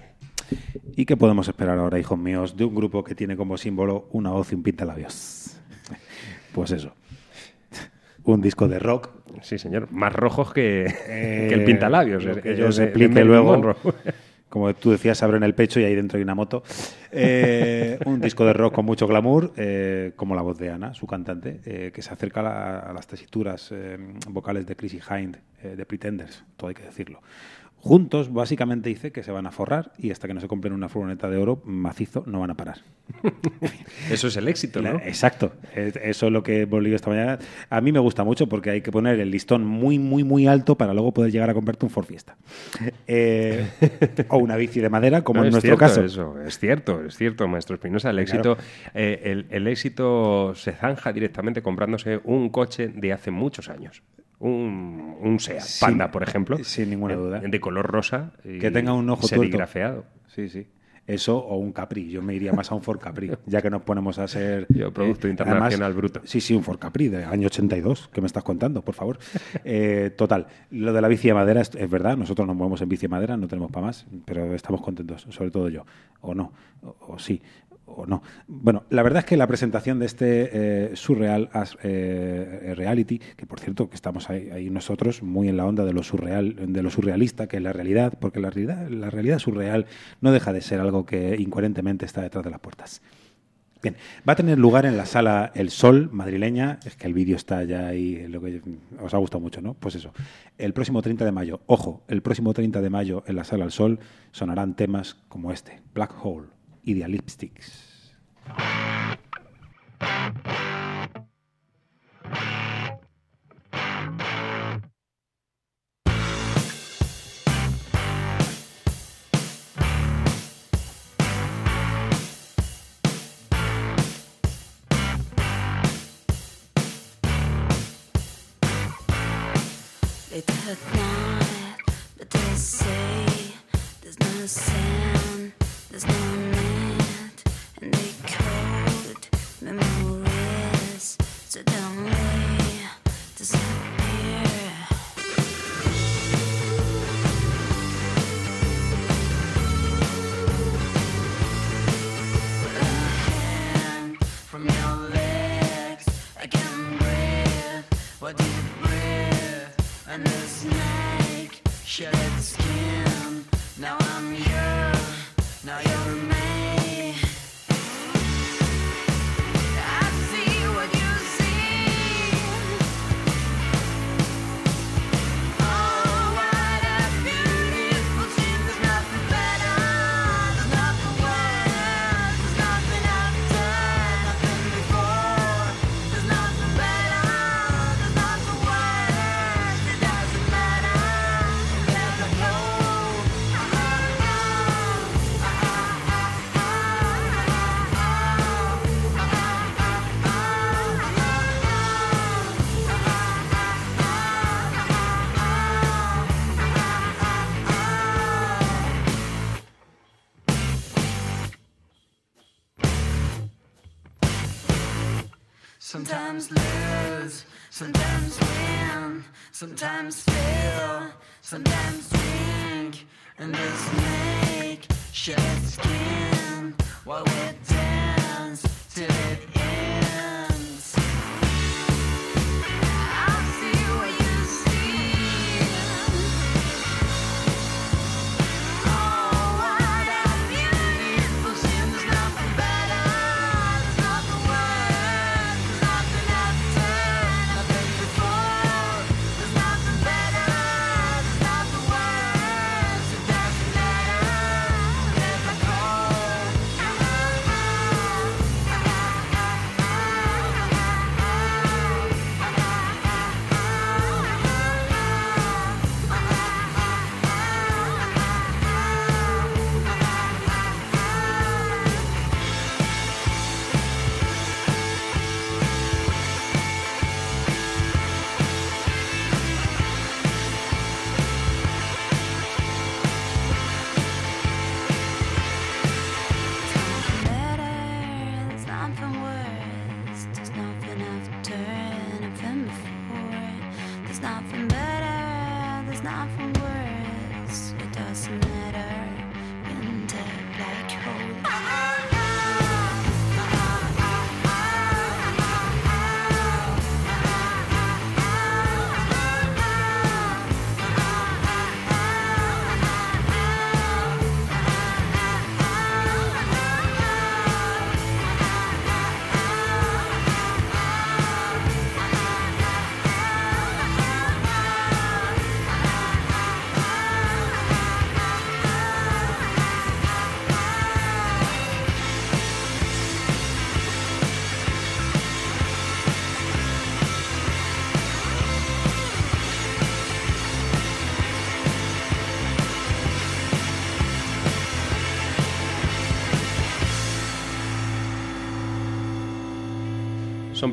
¿Y qué podemos esperar ahora, hijos míos, de un grupo que tiene como símbolo una hoz y un pintalabios? Pues eso un disco de rock. Sí, señor, más rojos que, eh, el pintalabios. Que, que yo se explique luego. Como tú decías, se abren el pecho y ahí dentro hay una moto. Eh, un disco de rock con mucho glamour, eh, como la voz de Ana, su cantante, que se acerca a, a las tesituras vocales de Chrissy Hind, de Pretenders, todo hay que decirlo. Juntos, básicamente dice que se van a forrar y hasta que no se compren una furgoneta de oro macizo no van a parar. Eso es el éxito, ¿no? Exacto. Es- Eso es lo que hemos leído esta mañana. A mí me gusta mucho porque hay que poner el listón muy, muy, muy alto para luego poder llegar a comprarte un Ford Fiesta. Eh, o una bici de madera, como No, en es nuestro caso. Eso, es cierto, es cierto, maestro Espinosa. El éxito, Claro. eh, el, el éxito se zanja directamente comprándose un coche de hace muchos años. Un, un Seat Sin- Panda, por ejemplo. sin ninguna eh, duda. De color rosa. y Que tenga un ojo serigrafeado. Sí, sí. Eso o un Capri. Yo me iría más a un Ford Capri, ya que nos ponemos a ser... Yo, Producto Internacional además- Bruto. Sí, sí, un Ford Capri de año 82. ¿Qué me estás contando, por favor? Eh, total. Lo de la bici de madera es, es verdad. Nosotros nos movemos en bici de madera, no tenemos para más, pero estamos contentos, sobre todo yo. O no, o, o sí, no. Bueno, la verdad es que la presentación de este eh, surreal as- eh, reality, que por cierto que estamos ahí, ahí nosotros muy en la onda de lo surreal, de lo surrealista, que es la realidad, porque la realidad, la realidad surreal no deja de ser algo que incoherentemente está detrás de las puertas. Bien, va a tener lugar en la sala El Sol madrileña. Es que el vídeo está ya ahí, lo que os ha gustado mucho, ¿no? Pues eso. El próximo 30 de mayo, ojo, el próximo 30 de mayo en la sala El Sol sonarán temas como este, Black Hole y they say there's no sound, there's no memories. So disappear? With a hand from your legs, I can breathe. What you breathe? And the snake shed its skin. Now I'm you, now you're Sometimes lose, sometimes win, sometimes fail, sometimes drink, and this make shed skin while we dance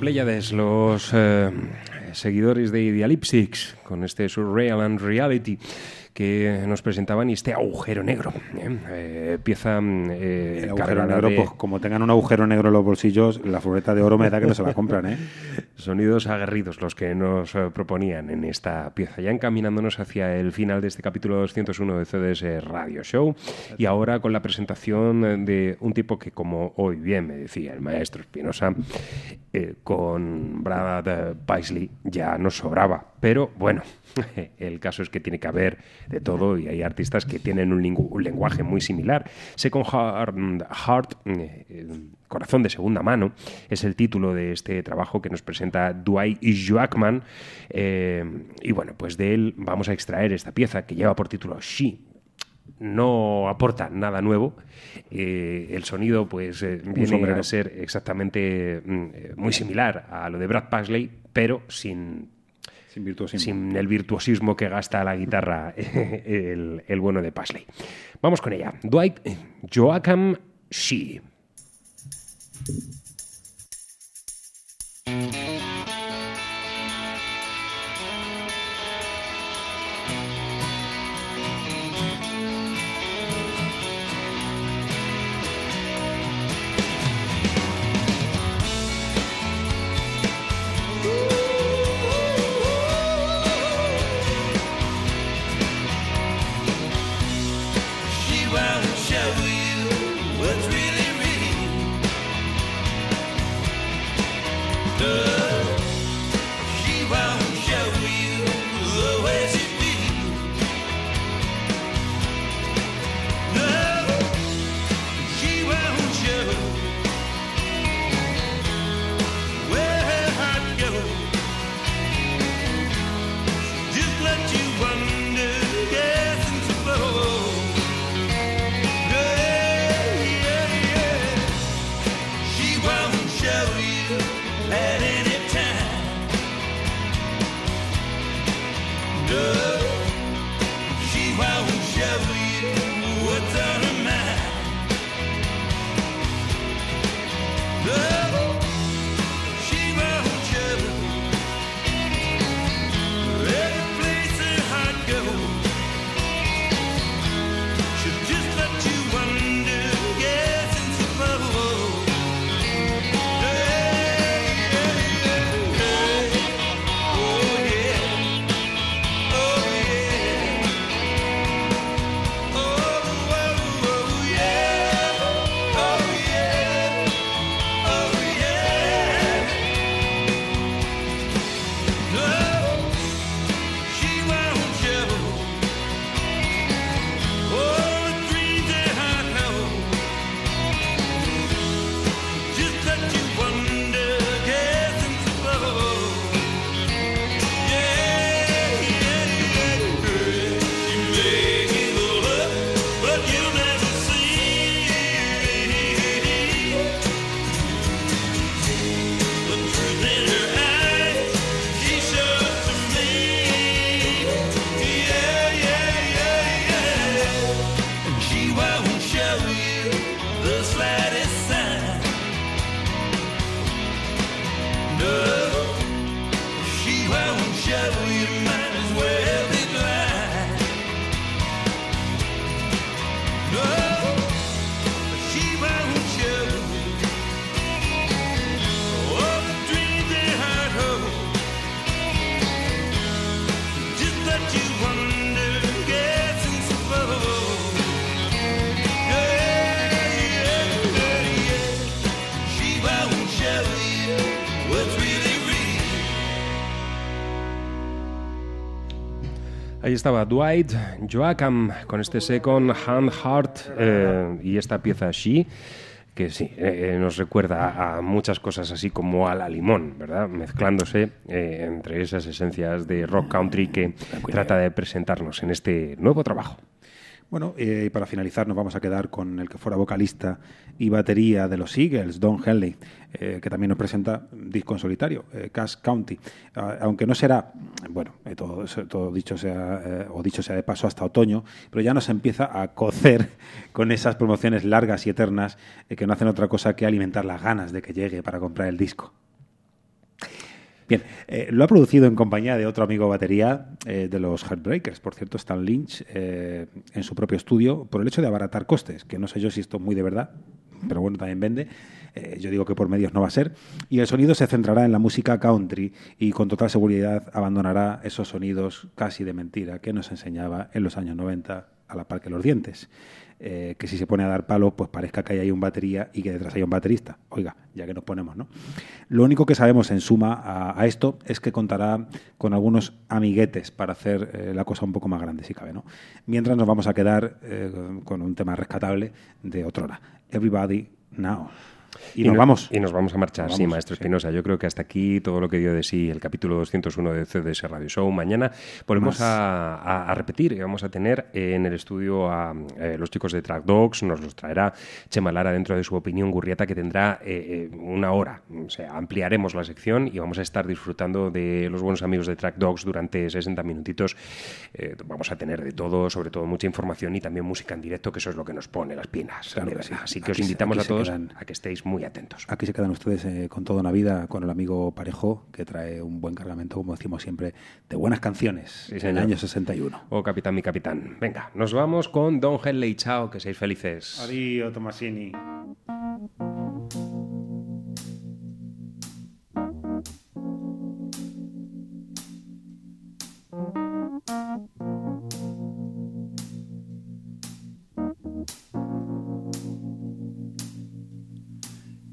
Pleiades los eh, seguidores de Idealipsix con este Surreal and Reality que nos presentaban y este agujero negro. ¿eh? Eh, pieza eh, El agujero negro, de pues como tengan un agujero negro en los bolsillos, la fureta de oro me da que no se la compran, ¿eh? Sonidos aguerridos los que nos eh, proponían en esta pieza, ya encaminándonos hacia el final de este capítulo 201 de CDS Radio Show y ahora con la presentación de un tipo que, como hoy bien me decía el maestro Espinosa, eh, con Brad Paisley ya nos sobraba. Pero bueno, el caso es que tiene que haber de todo y hay artistas que tienen un, lenguaje muy similar. Second Heart, Heart, eh, Corazón de segunda mano, es el título de este trabajo que nos presenta Dwight Joachman. Eh, y bueno, pues de él vamos a extraer esta pieza que lleva por título She. No aporta nada nuevo. Eh, el sonido, pues, eh, viene a ser exactamente mm, eh, muy similar a lo de Brad Paisley, pero sin Sin virtuosismo. sin el virtuosismo que gasta la guitarra el, el bueno de Paisley. Vamos con ella. Dwight Joachim She. She Ahí estaba Dwight Joachim con este Second Hand Heart eh, y esta pieza She, que sí, eh, nos recuerda a muchas cosas así como a la limón, ¿verdad? Mezclándose eh, entre esas esencias de rock country que trata de presentarnos en este nuevo trabajo. Bueno, eh, y para finalizar nos vamos a quedar con el que fuera vocalista y batería de los Eagles, Don Henley, eh, que también nos presenta disco en solitario, eh, Cash County. Ah, aunque no será, bueno, todo, todo dicho sea, o dicho sea de paso hasta otoño, pero ya nos empieza a cocer con esas promociones largas y eternas que no hacen otra cosa que alimentar las ganas de que llegue para comprar el disco. Bien, eh, lo ha producido en compañía de otro amigo batería eh, de los Heartbreakers, por cierto, Stan Lynch, eh, en su propio estudio, por el hecho de abaratar costes, que no sé yo si esto es muy de verdad, pero bueno, también vende. Eh, yo digo que por medios no va a ser. Y el sonido se centrará en la música country y con total seguridad abandonará esos sonidos casi de mentira que nos enseñaba en los años 90 a la par que los dientes. Eh, que si se pone a dar palos, pues parezca que ahí hay un batería y que detrás hay un baterista. Oiga, ya que nos ponemos, ¿no? Lo único que sabemos en suma a, esto es que contará con algunos amiguetes para hacer eh, la cosa un poco más grande, si cabe, ¿no? Mientras nos vamos a quedar eh, con un tema rescatable de otra hora. Everybody Now. Y, nos no- vamos. Y nos vamos a marchar, Nos sí, vamos, maestro sí. Espinosa. Yo creo que hasta aquí todo lo que dio de sí el capítulo 201 de CDS Radio Show. Mañana volvemos a, a- a repetir y vamos a tener en el estudio a eh, los chicos de Track Dogs. Nos los traerá Chema Lara dentro de su opinión Gurrieta, que tendrá eh, eh, una hora. O sea, ampliaremos la sección y vamos a estar disfrutando de los buenos amigos de Track Dogs durante 60 minutitos. Eh, vamos a tener de todo, sobre todo mucha información y también música en directo, que eso es lo que nos pone las pinas. Claro que sí. Así que os Aquí invitamos a todos quedan- a que estéis muy atentos. Aquí se quedan ustedes eh, con toda una vida con el amigo Parejo, que trae un buen cargamento, como decimos siempre, de buenas canciones en el año 61. Oh, capitán, mi capitán. Venga, nos vamos con Don Henley. Chao, que seáis felices. Adiós, Tomasini.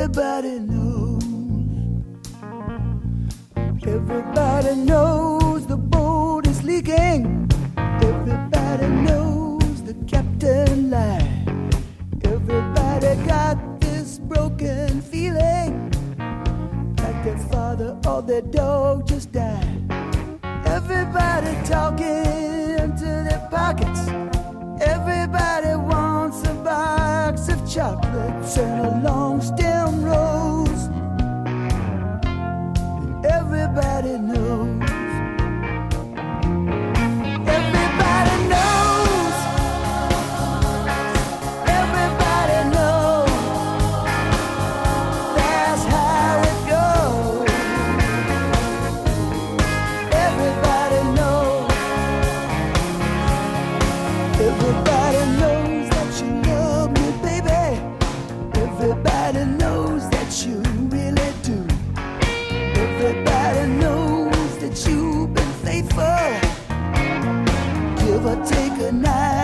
Everybody knows. Everybody knows the boat is leaking. Everybody knows the captain lied. Everybody got this broken feeling like their father or their dog just died. Everybody talking into their pockets. Everybody chocolates and a long stem rose. Everybody the night.